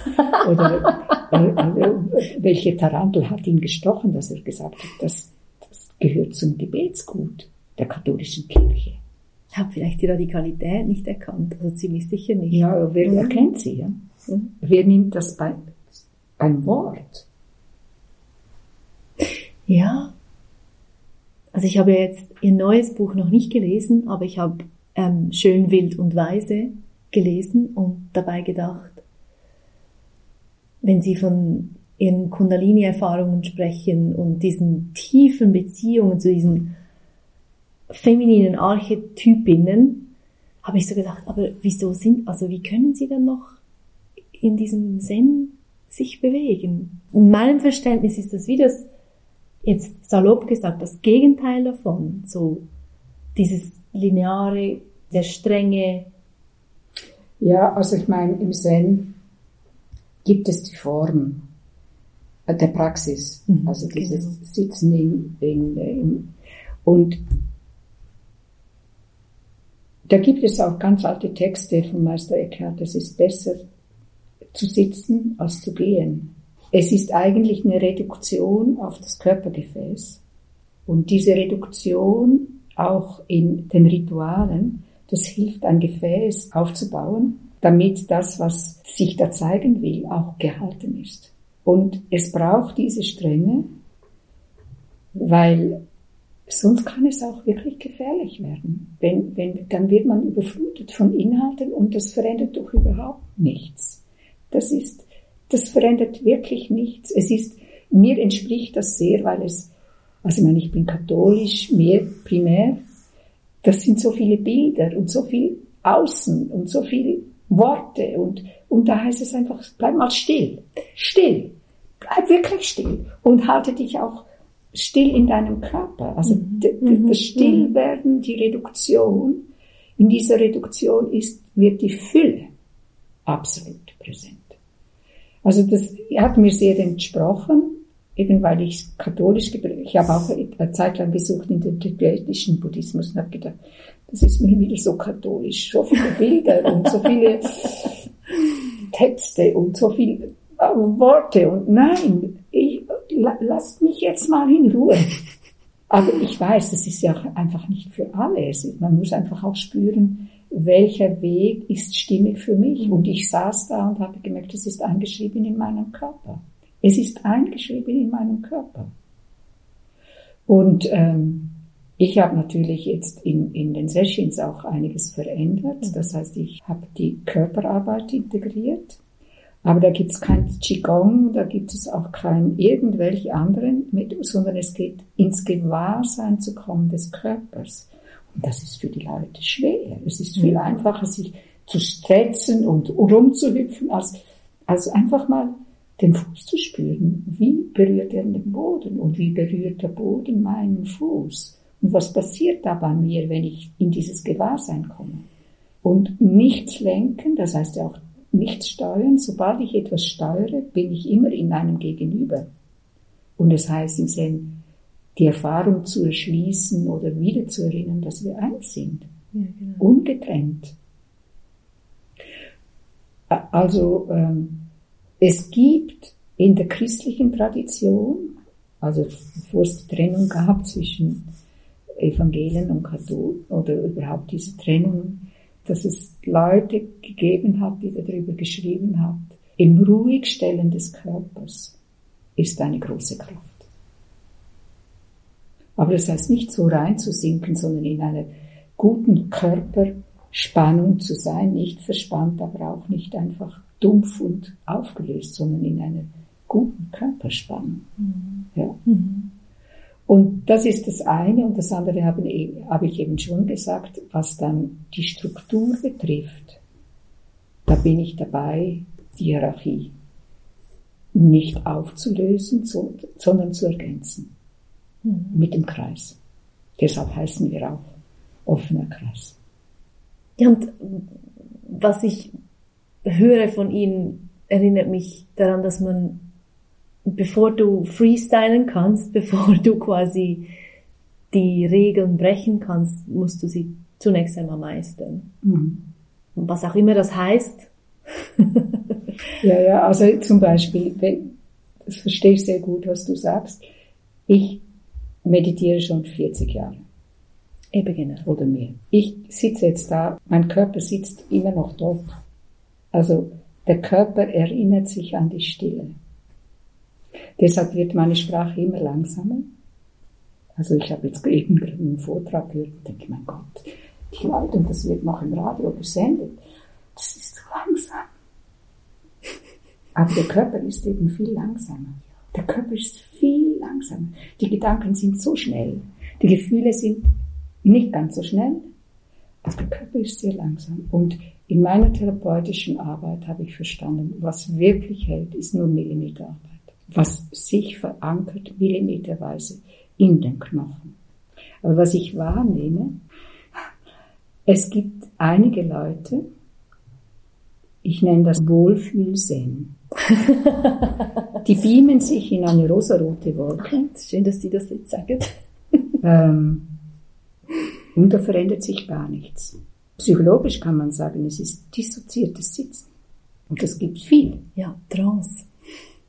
Oder äh, äh, welche Tarantel hat ihn gestochen, dass er gesagt hat, das, das gehört zum Gebetsgut der katholischen Kirche? Ich habe vielleicht die Radikalität nicht erkannt, also ziemlich sicher nicht. Ja, wer mhm. erkennt sie? Ja? Mhm. Wer nimmt das bei, beim Wort? Ja. Also ich habe jetzt ihr neues Buch noch nicht gelesen, aber ich habe ähm, Schön, Wild und Weise gelesen und dabei gedacht, wenn Sie von Ihren Kundalini-Erfahrungen sprechen und diesen tiefen Beziehungen zu diesen femininen Archetypinnen, habe ich so gedacht, aber wieso sind, also wie können Sie dann noch in diesem Zen sich bewegen? In meinem Verständnis ist das wie das, jetzt salopp gesagt, das Gegenteil davon, so dieses lineare, der strenge. Ja, also ich meine, im Zen gibt es die Form der Praxis, mhm, also dieses genau. Sitzen in, in, in, und da gibt es auch ganz alte Texte von Meister Eckhart, es ist besser zu sitzen als zu gehen. Es ist eigentlich eine Reduktion auf das Körpergefäß. Und diese Reduktion auch in den Ritualen, das hilft ein Gefäß aufzubauen, damit das, was sich da zeigen will, auch gehalten ist. Und es braucht diese Strenge, weil sonst kann es auch wirklich gefährlich werden. Wenn, wenn, dann wird man überflutet von Inhalten und das verändert doch überhaupt nichts. Das ist, das verändert wirklich nichts. Es ist, mir entspricht das sehr, weil es, also ich meine, ich bin katholisch, mir primär, das sind so viele Bilder und so viel Außen und so viele Worte und, und da heißt es einfach, bleib mal still, still, bleib wirklich still und halte dich auch still in deinem Körper. Also mhm. mhm. das Stillwerden, die Reduktion, in dieser Reduktion ist, wird die Fülle absolut präsent. Also das hat mir sehr entsprochen, eben weil ich katholisch geprägt Ich habe auch eine Zeit lang besucht in den tibetischen Buddhismus und habe gedacht, das ist mir wieder so katholisch, so viele Bilder und so viele Texte und so viele Worte und nein, lasst mich jetzt mal in Ruhe. Aber ich weiß, das ist ja einfach nicht für alle. Man muss einfach auch spüren, welcher Weg ist stimmig für mich. Und ich saß da und habe gemerkt, es ist eingeschrieben in meinem Körper. Es ist eingeschrieben in meinem Körper. Und ähm, ich habe natürlich jetzt in, in den Sessions auch einiges verändert. Das heißt, ich habe die Körperarbeit integriert. Aber da gibt es kein Qigong, da gibt es auch kein irgendwelche anderen, mit, sondern es geht ins Gewahrsein zu kommen des Körpers. Und das ist für die Leute schwer. Es ist viel einfacher, sich zu stretzen und rumzuhüpfen, als, als einfach mal den Fuß zu spüren. Wie berührt er den Boden und wie berührt der Boden meinen Fuß? Und was passiert da bei mir, wenn ich in dieses Gewahrsein komme? Und nichts lenken, das heißt ja auch nichts steuern. Sobald ich etwas steuere, bin ich immer in einem Gegenüber. Und es das heißt im Sinn, die Erfahrung zu erschließen oder wieder zu erinnern, dass wir eins sind. Ja, genau. Ungetrennt. Also ähm, es gibt in der christlichen Tradition, also bevor es die Trennung gab zwischen Evangelien und Katholik oder überhaupt diese Trennung, dass es Leute gegeben hat, die darüber geschrieben hat, im Ruhigstellen des Körpers ist eine große Kraft. Aber das heißt nicht so reinzusinken, sondern in einer guten Körperspannung zu sein, nicht verspannt, aber auch nicht einfach dumpf und aufgelöst, sondern in einer guten Körperspannung. Mhm. Ja. Mhm. Und das ist das eine und das andere habe, habe ich eben schon gesagt, was dann die Struktur betrifft. Da bin ich dabei, die Hierarchie nicht aufzulösen, sondern zu ergänzen mhm. mit dem Kreis. Deshalb heißen wir auch offener Kreis. Ja, und was ich höre von Ihnen, erinnert mich daran, dass man, bevor du freestylen kannst, bevor du quasi die Regeln brechen kannst, musst du sie zunächst einmal meistern. Mhm. Was auch immer das heißt. ja, ja, also zum Beispiel, das verstehe ich sehr gut, was du sagst. Ich meditiere schon 40 Jahre. Eben genau. Oder mehr. Ich sitze jetzt da, mein Körper sitzt immer noch dort. Also der Körper erinnert sich an die Stille. Deshalb wird meine Sprache immer langsamer. Also ich habe jetzt eben einen Vortrag gehört und denke, mein Gott, die Leute, und das wird noch im Radio gesendet, das ist zu langsam. Aber der Körper ist eben viel langsamer. Der Körper ist viel langsamer. Die Gedanken sind so schnell. Die Gefühle sind nicht ganz so schnell. Aber der Körper ist sehr langsam. Und in meiner therapeutischen Arbeit habe ich verstanden, was wirklich hält, ist nur Millimeterarbeit. Was sich verankert millimeterweise in den Knochen. Aber was ich wahrnehme, es gibt einige Leute, ich nenne das Wohlfühlsinn. Die beamen sich in eine rosarote Wolke. Schön, dass Sie das jetzt sagen. Ähm, und da verändert sich gar nichts. Psychologisch kann man sagen, es ist dissoziiertes Sitzen. Und das gibt viel. Ja, Trance.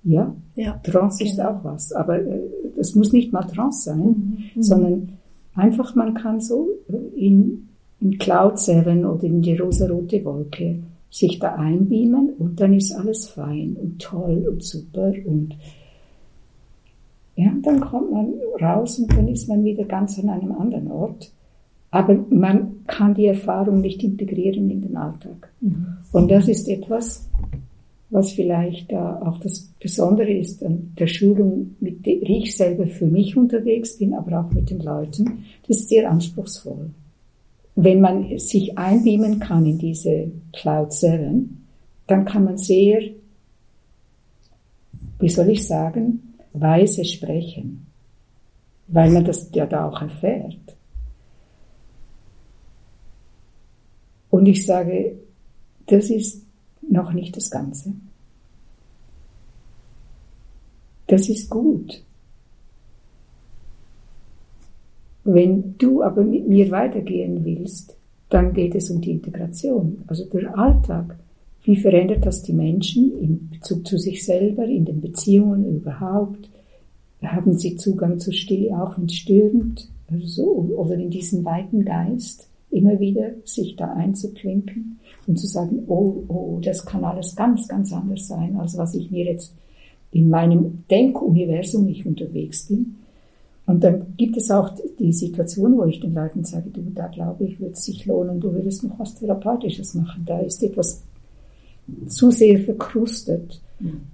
Ja, Ja. Trance ist Genau. auch was. Aber äh, das muss nicht mal Trance sein, Mhm, mhm. sondern einfach man kann so äh, in, in Cloud 7 oder in die rosarote Wolke sich da einbeamen und dann ist alles fein und toll und super und ja, dann kommt man raus und dann ist man wieder ganz an einem anderen Ort. Aber man kann die Erfahrung nicht integrieren in den Alltag. Und das ist etwas, was vielleicht äh, auch das Besondere ist an der Schulung, mit der ich selber für mich unterwegs bin, aber auch mit den Leuten. Das ist sehr anspruchsvoll. Wenn man sich einbeamen kann in diese Cloud 7, dann kann man sehr, wie soll ich sagen, weise sprechen, weil man das ja da auch erfährt. Und ich sage, das ist noch nicht das Ganze. Das ist gut. Wenn du aber mit mir weitergehen willst, dann geht es um die Integration, also der Alltag. Wie verändert das die Menschen in Bezug zu sich selber, in den Beziehungen überhaupt? Haben sie Zugang zur Stille, auch wenn es stürmt? Also so, oder in diesen weiten Geist, immer wieder sich da einzuklinken und zu sagen, oh, oh, das kann alles ganz, ganz anders sein, als was ich mir jetzt in meinem Denkuniversum ich unterwegs bin. Und dann gibt es auch die Situation, wo ich den Leuten sage, du, da glaube ich, wird es sich lohnen, du würdest noch was Therapeutisches machen. Da ist etwas zu sehr verkrustet.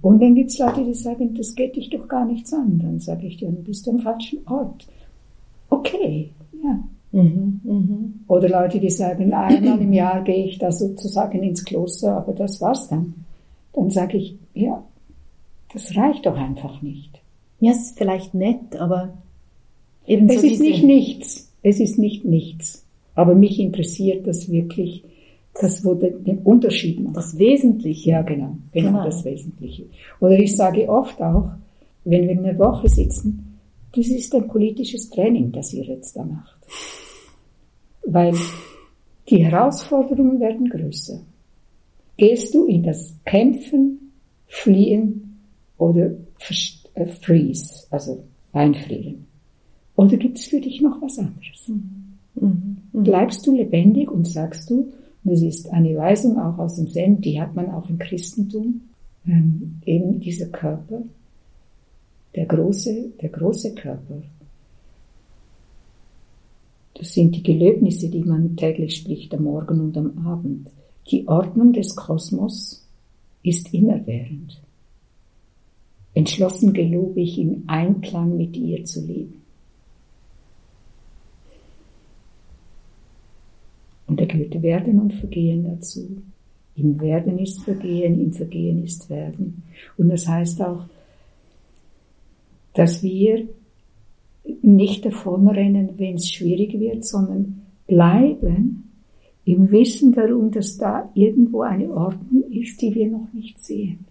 Und dann gibt es Leute, die sagen, das geht dich doch gar nichts an. Dann sage ich, bist du am falschen Ort. Okay, ja. Mhm, mhm. Oder Leute, die sagen, einmal im Jahr gehe ich da sozusagen ins Kloster, aber das war's dann. Dann sage ich, ja, das reicht doch einfach nicht. Ja, es ist vielleicht nett, aber eben Es so ist nicht nichts. Es ist nicht nichts. Aber mich interessiert das wirklich, das, wo der, den Unterschied macht. das Wesentliche. Ja, genau, genau, Genau. das Wesentliche. Oder ich sage oft auch, wenn wir eine Woche sitzen, das ist ein politisches Training, das ihr jetzt da macht. Weil die Herausforderungen werden größer. Gehst du in das Kämpfen, Fliehen oder äh, Freeze, also einfrieren? Oder gibt es für dich noch was anderes? Mhm. Bleibst du lebendig und sagst du, das ist eine Weisung auch aus dem Zen, die hat man auch im Christentum, ähm, eben dieser Körper, der große, der große Körper. Das sind die Gelöbnisse, die man täglich spricht, am Morgen und am Abend. Die Ordnung des Kosmos ist immerwährend. Entschlossen gelobe ich, im Einklang mit ihr zu leben. Und da gehört Werden und Vergehen dazu. Im Werden ist Vergehen, im Vergehen ist Werden. Und das heißt auch, dass wir nicht davonrennen, wenn es schwierig wird, sondern bleiben im Wissen darum, dass da irgendwo eine Ordnung ist, die wir noch nicht sehen.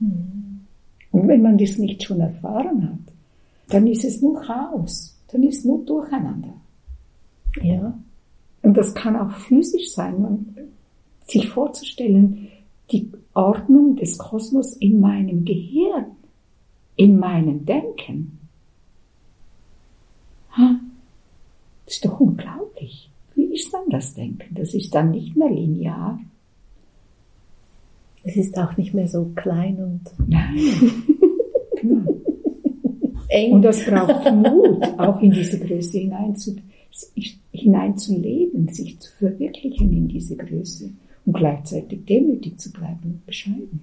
Und wenn man das nicht schon erfahren hat, dann ist es nur Chaos, dann ist nur Durcheinander. Ja. Und das kann auch physisch sein, man, sich vorzustellen, die Ordnung des Kosmos in meinem Gehirn, in meinem Denken. Das ist doch unglaublich. Wie ist dann das Denken? Das ist dann nicht mehr linear. Es ist auch nicht mehr so klein und Nein. Genau. eng. Und das braucht Mut, auch in diese Größe hinein zu, hineinzuleben leben, sich zu verwirklichen in diese Größe und gleichzeitig demütig zu bleiben und bescheiden.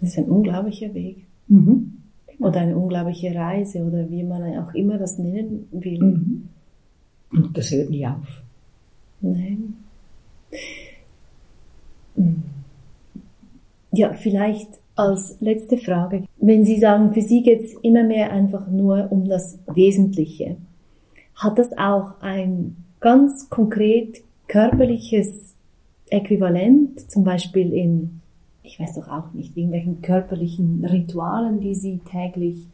Das ist ein unglaublicher Weg. Mhm. Oder eine unglaubliche Reise oder wie man auch immer das nennen will. Mhm. Und das hört nie auf. Nein. Hm. Ja, vielleicht als letzte Frage. Wenn Sie sagen, für Sie geht es immer mehr einfach nur um das Wesentliche, hat das auch ein ganz konkret körperliches Äquivalent, zum Beispiel in, ich weiß doch auch nicht, irgendwelchen körperlichen Ritualen, die Sie täglich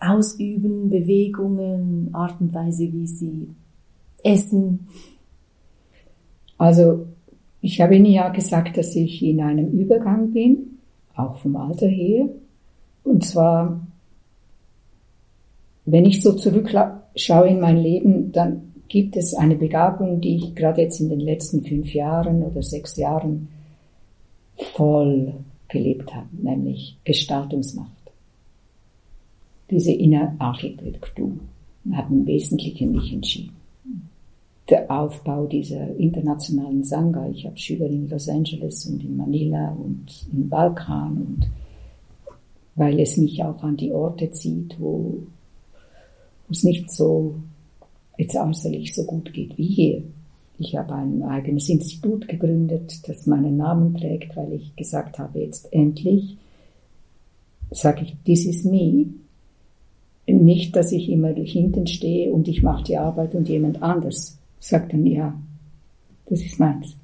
ausüben, Bewegungen, Art und Weise, wie Sie essen? Also ich habe Ihnen ja gesagt, dass ich in einem Übergang bin, auch vom Alter her. Und zwar, wenn ich so zurückschaue in mein Leben, dann gibt es eine Begabung, die ich gerade jetzt in den letzten fünf Jahren oder sechs Jahren voll gelebt habe, nämlich Gestaltungsmacht. Diese Innerarchitektur hat im Wesentlichen mich entschieden der Aufbau dieser internationalen Sangha. Ich habe Schüler in Los Angeles und in Manila und im Balkan und weil es mich auch an die Orte zieht, wo es nicht so jetzt äußerlich so gut geht wie hier. Ich habe ein eigenes Institut gegründet, das meinen Namen trägt, weil ich gesagt habe, jetzt endlich sage ich, this is me. Nicht, dass ich immer hinten stehe und ich mache die Arbeit und jemand anders sagt dann, ja, das ist meins.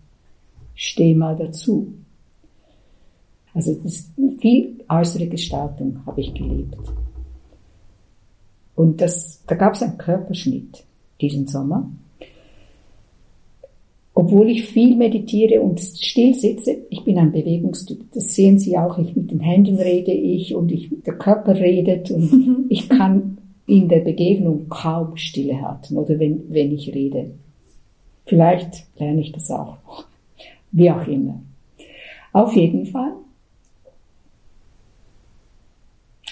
Steh mal dazu. Also viel äußere Gestaltung habe ich gelebt. Und das, da gab es einen Körperschnitt diesen Sommer. Obwohl ich viel meditiere und still sitze, ich bin ein Bewegungstyp. Das sehen Sie auch. Ich mit den Händen rede ich und ich, der Körper redet und ich kann in der Begegnung kaum Stille halten oder wenn, wenn ich rede. Vielleicht lerne ich das auch noch. Wie auch immer. Auf jeden Fall.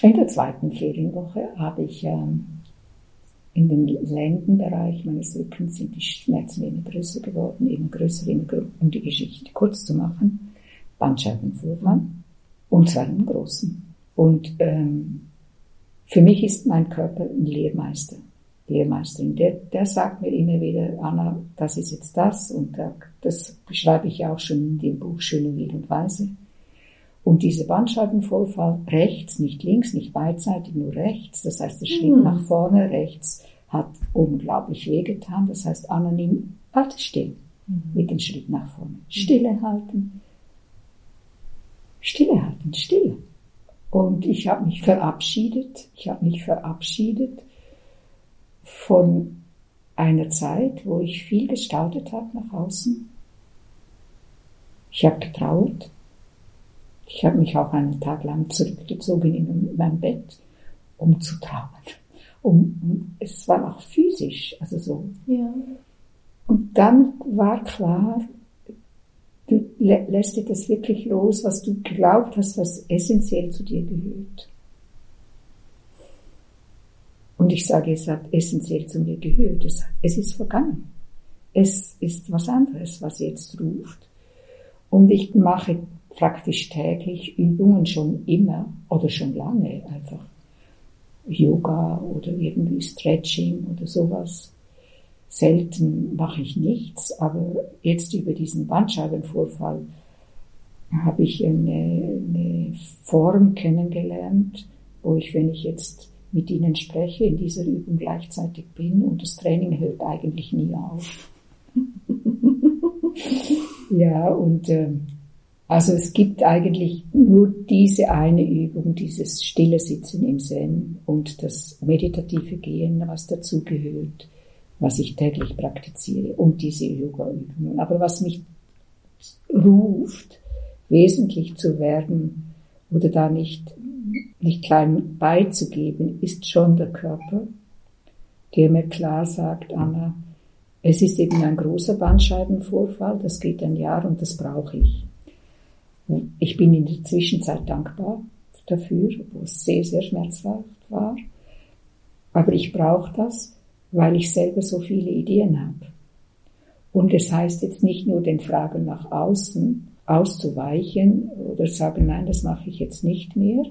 In der zweiten Ferienwoche habe ich ähm, in dem Lendenbereich meines Rückens sind die Schmerzen immer größer geworden, immer größer, immer größer, um die Geschichte kurz zu machen. Bandscheibenvorfall. Und zwar im Großen. Und ähm, für mich ist mein Körper ein Lehrmeister. Lehrmeisterin, der, der sagt mir immer wieder, Anna, das ist jetzt das und das beschreibe ich auch schon in dem Buch Schöne Wild und Weise. Und dieser Bandscheibenvorfall rechts, nicht links, nicht beidseitig, nur rechts, das heißt der Schritt mhm. nach vorne rechts hat unglaublich wehgetan. Das heißt, Anna, nimm, warte still mhm. mit dem Schritt nach vorne. Stille halten, Stille halten, Stille. Und ich habe mich verabschiedet, ich habe mich verabschiedet von einer Zeit, wo ich viel gestaltet habe nach außen. Ich habe getraut. Ich habe mich auch einen Tag lang zurückgezogen in mein Bett, um zu trauern. Um, um, es war auch physisch, also so. Ja. Und dann war klar, du lässt dir das wirklich los, was du geglaubt hast, was essentiell zu dir gehört. Und ich sage, es hat essentiell zu mir gehört. Es, es ist vergangen. Es ist was anderes, was jetzt ruft. Und ich mache praktisch täglich Übungen schon immer oder schon lange einfach. Yoga oder irgendwie Stretching oder sowas. Selten mache ich nichts, aber jetzt über diesen Bandscheibenvorfall habe ich eine, eine Form kennengelernt, wo ich, wenn ich jetzt mit ihnen spreche, in dieser Übung gleichzeitig bin und das Training hört eigentlich nie auf. ja, und äh, also es gibt eigentlich nur diese eine Übung, dieses stille Sitzen im Zen und das meditative Gehen, was dazu gehört, was ich täglich praktiziere und diese Yoga-Übungen. Aber was mich ruft, wesentlich zu werden oder da nicht nicht klein beizugeben, ist schon der Körper, der mir klar sagt, Anna, es ist eben ein großer Bandscheibenvorfall, das geht ein Jahr und das brauche ich. Ich bin in der Zwischenzeit dankbar dafür, wo es sehr, sehr schmerzhaft war. Aber ich brauche das, weil ich selber so viele Ideen habe. Und es heißt jetzt nicht nur den Fragen nach außen auszuweichen oder sagen, nein, das mache ich jetzt nicht mehr,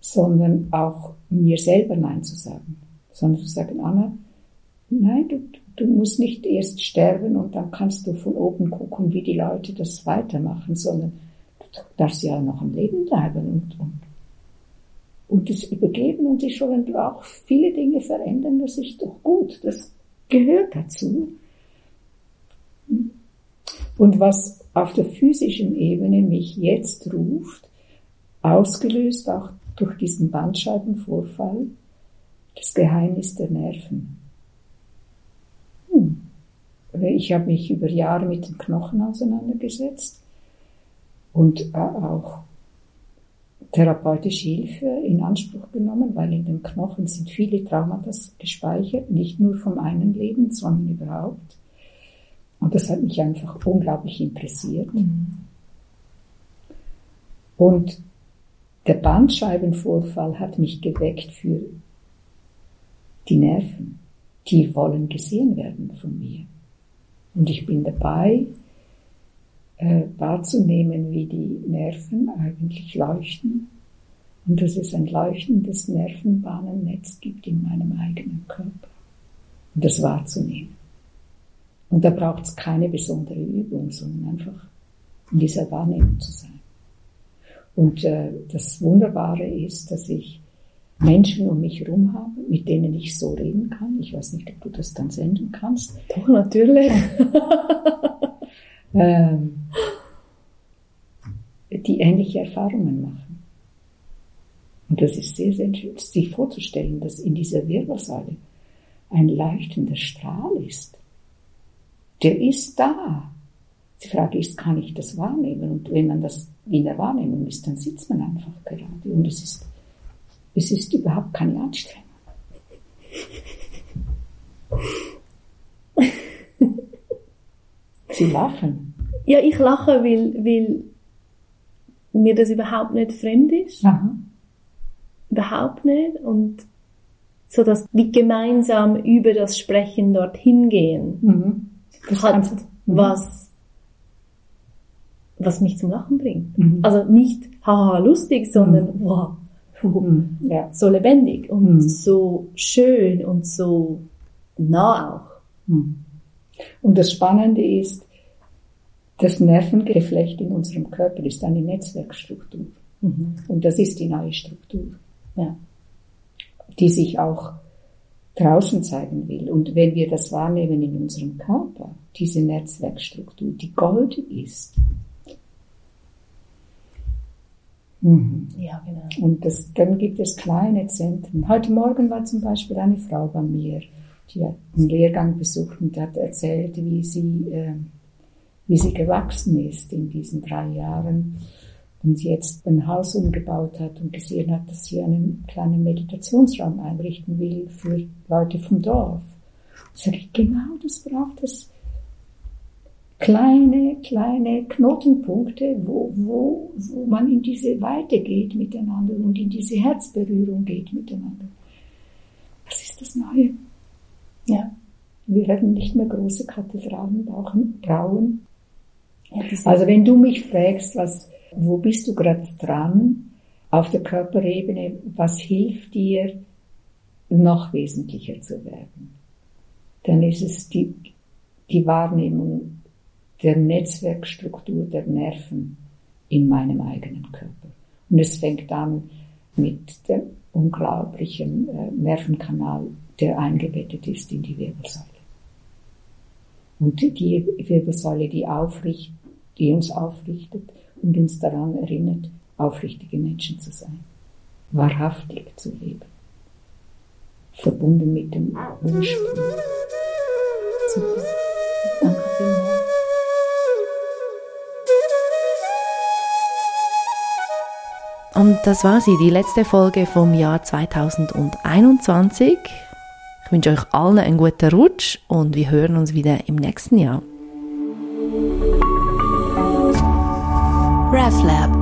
sondern auch mir selber Nein zu sagen. Sondern zu sagen, Anna, nein, du, du musst nicht erst sterben und dann kannst du von oben gucken, wie die Leute das weitermachen, sondern du darfst ja noch am Leben bleiben und, und, und es übergeben und sich schon auch viele Dinge verändern, das ist doch gut, das gehört dazu. Und was auf der physischen Ebene mich jetzt ruft, ausgelöst auch durch diesen Bandscheibenvorfall, das Geheimnis der Nerven. Hm. Ich habe mich über Jahre mit den Knochen auseinandergesetzt und äh, auch therapeutische Hilfe in Anspruch genommen, weil in den Knochen sind viele Traumata gespeichert, nicht nur vom einen Leben, sondern überhaupt. Und das hat mich einfach unglaublich interessiert. Mhm. Und der Bandscheibenvorfall hat mich geweckt für die Nerven. Die wollen gesehen werden von mir. Und ich bin dabei, äh, wahrzunehmen, wie die Nerven eigentlich leuchten und dass es ein leuchtendes Nervenbahnennetz gibt in meinem eigenen Körper. Und das wahrzunehmen. Und da braucht es keine besondere Übung, sondern einfach in dieser Wahrnehmung zu sein. Und äh, das Wunderbare ist, dass ich Menschen um mich herum habe, mit denen ich so reden kann. Ich weiß nicht, ob du das dann senden kannst. Doch, natürlich. ähm, die ähnliche Erfahrungen machen. Und das ist sehr, sehr schön, sich vorzustellen, dass in dieser Wirbelsäule ein leuchtender Strahl ist. Der ist da. Die Frage ist, kann ich das wahrnehmen? Und wenn man das in der Wahrnehmung ist, dann sitzt man einfach gerade. Und es ist, es ist überhaupt keine Anstrengung. Sie lachen. Ja, ich lache, weil, weil mir das überhaupt nicht fremd ist. Aha. Überhaupt nicht. Und so dass wir gemeinsam über das Sprechen dorthin gehen, mhm. hat mhm. was, was mich zum Lachen bringt. Mhm. Also nicht haha lustig, sondern mhm. wow, mhm. ja. so lebendig und mhm. so schön und so nah auch. Und das Spannende ist, das Nervengeflecht in unserem Körper ist eine Netzwerkstruktur. Mhm. Und das ist die neue Struktur, ja. die sich auch draußen zeigen will. Und wenn wir das wahrnehmen in unserem Körper, diese Netzwerkstruktur, die goldig ist, mhm. Ja, genau. Und das, dann gibt es kleine Zentren. Heute Morgen war zum Beispiel eine Frau bei mir, die hat einen Lehrgang besucht und hat erzählt, wie sie äh, wie sie gewachsen ist in diesen drei Jahren und jetzt ein Haus umgebaut hat und gesehen hat, dass sie einen kleinen Meditationsraum einrichten will für Leute vom Dorf. Sag ich, genau das braucht es. Kleine, kleine Knotenpunkte, wo, wo, wo man in diese Weite geht miteinander und in diese Herzberührung geht miteinander. Was ist das Neue? Ja. Wir werden nicht mehr große Kathedralen brauchen, also wenn du mich fragst, was, wo bist du gerade dran auf der Körperebene, was hilft dir, noch wesentlicher zu werden, dann ist es die, die Wahrnehmung der Netzwerkstruktur der Nerven in meinem eigenen Körper. Und es fängt an mit dem unglaublichen äh, Nervenkanal, der eingebettet ist in die Wirbelsäule. Und die Wirbelsäule, die aufricht, die uns aufrichtet und uns daran erinnert, aufrichtige Menschen zu sein, wahrhaftig zu leben, verbunden mit dem Ursprung. Super. Danke vielmals. Und das war sie, die letzte Folge vom Jahr 2021. Ich wünsche euch allen einen guten Rutsch und wir hören uns wieder im nächsten Jahr. RefLab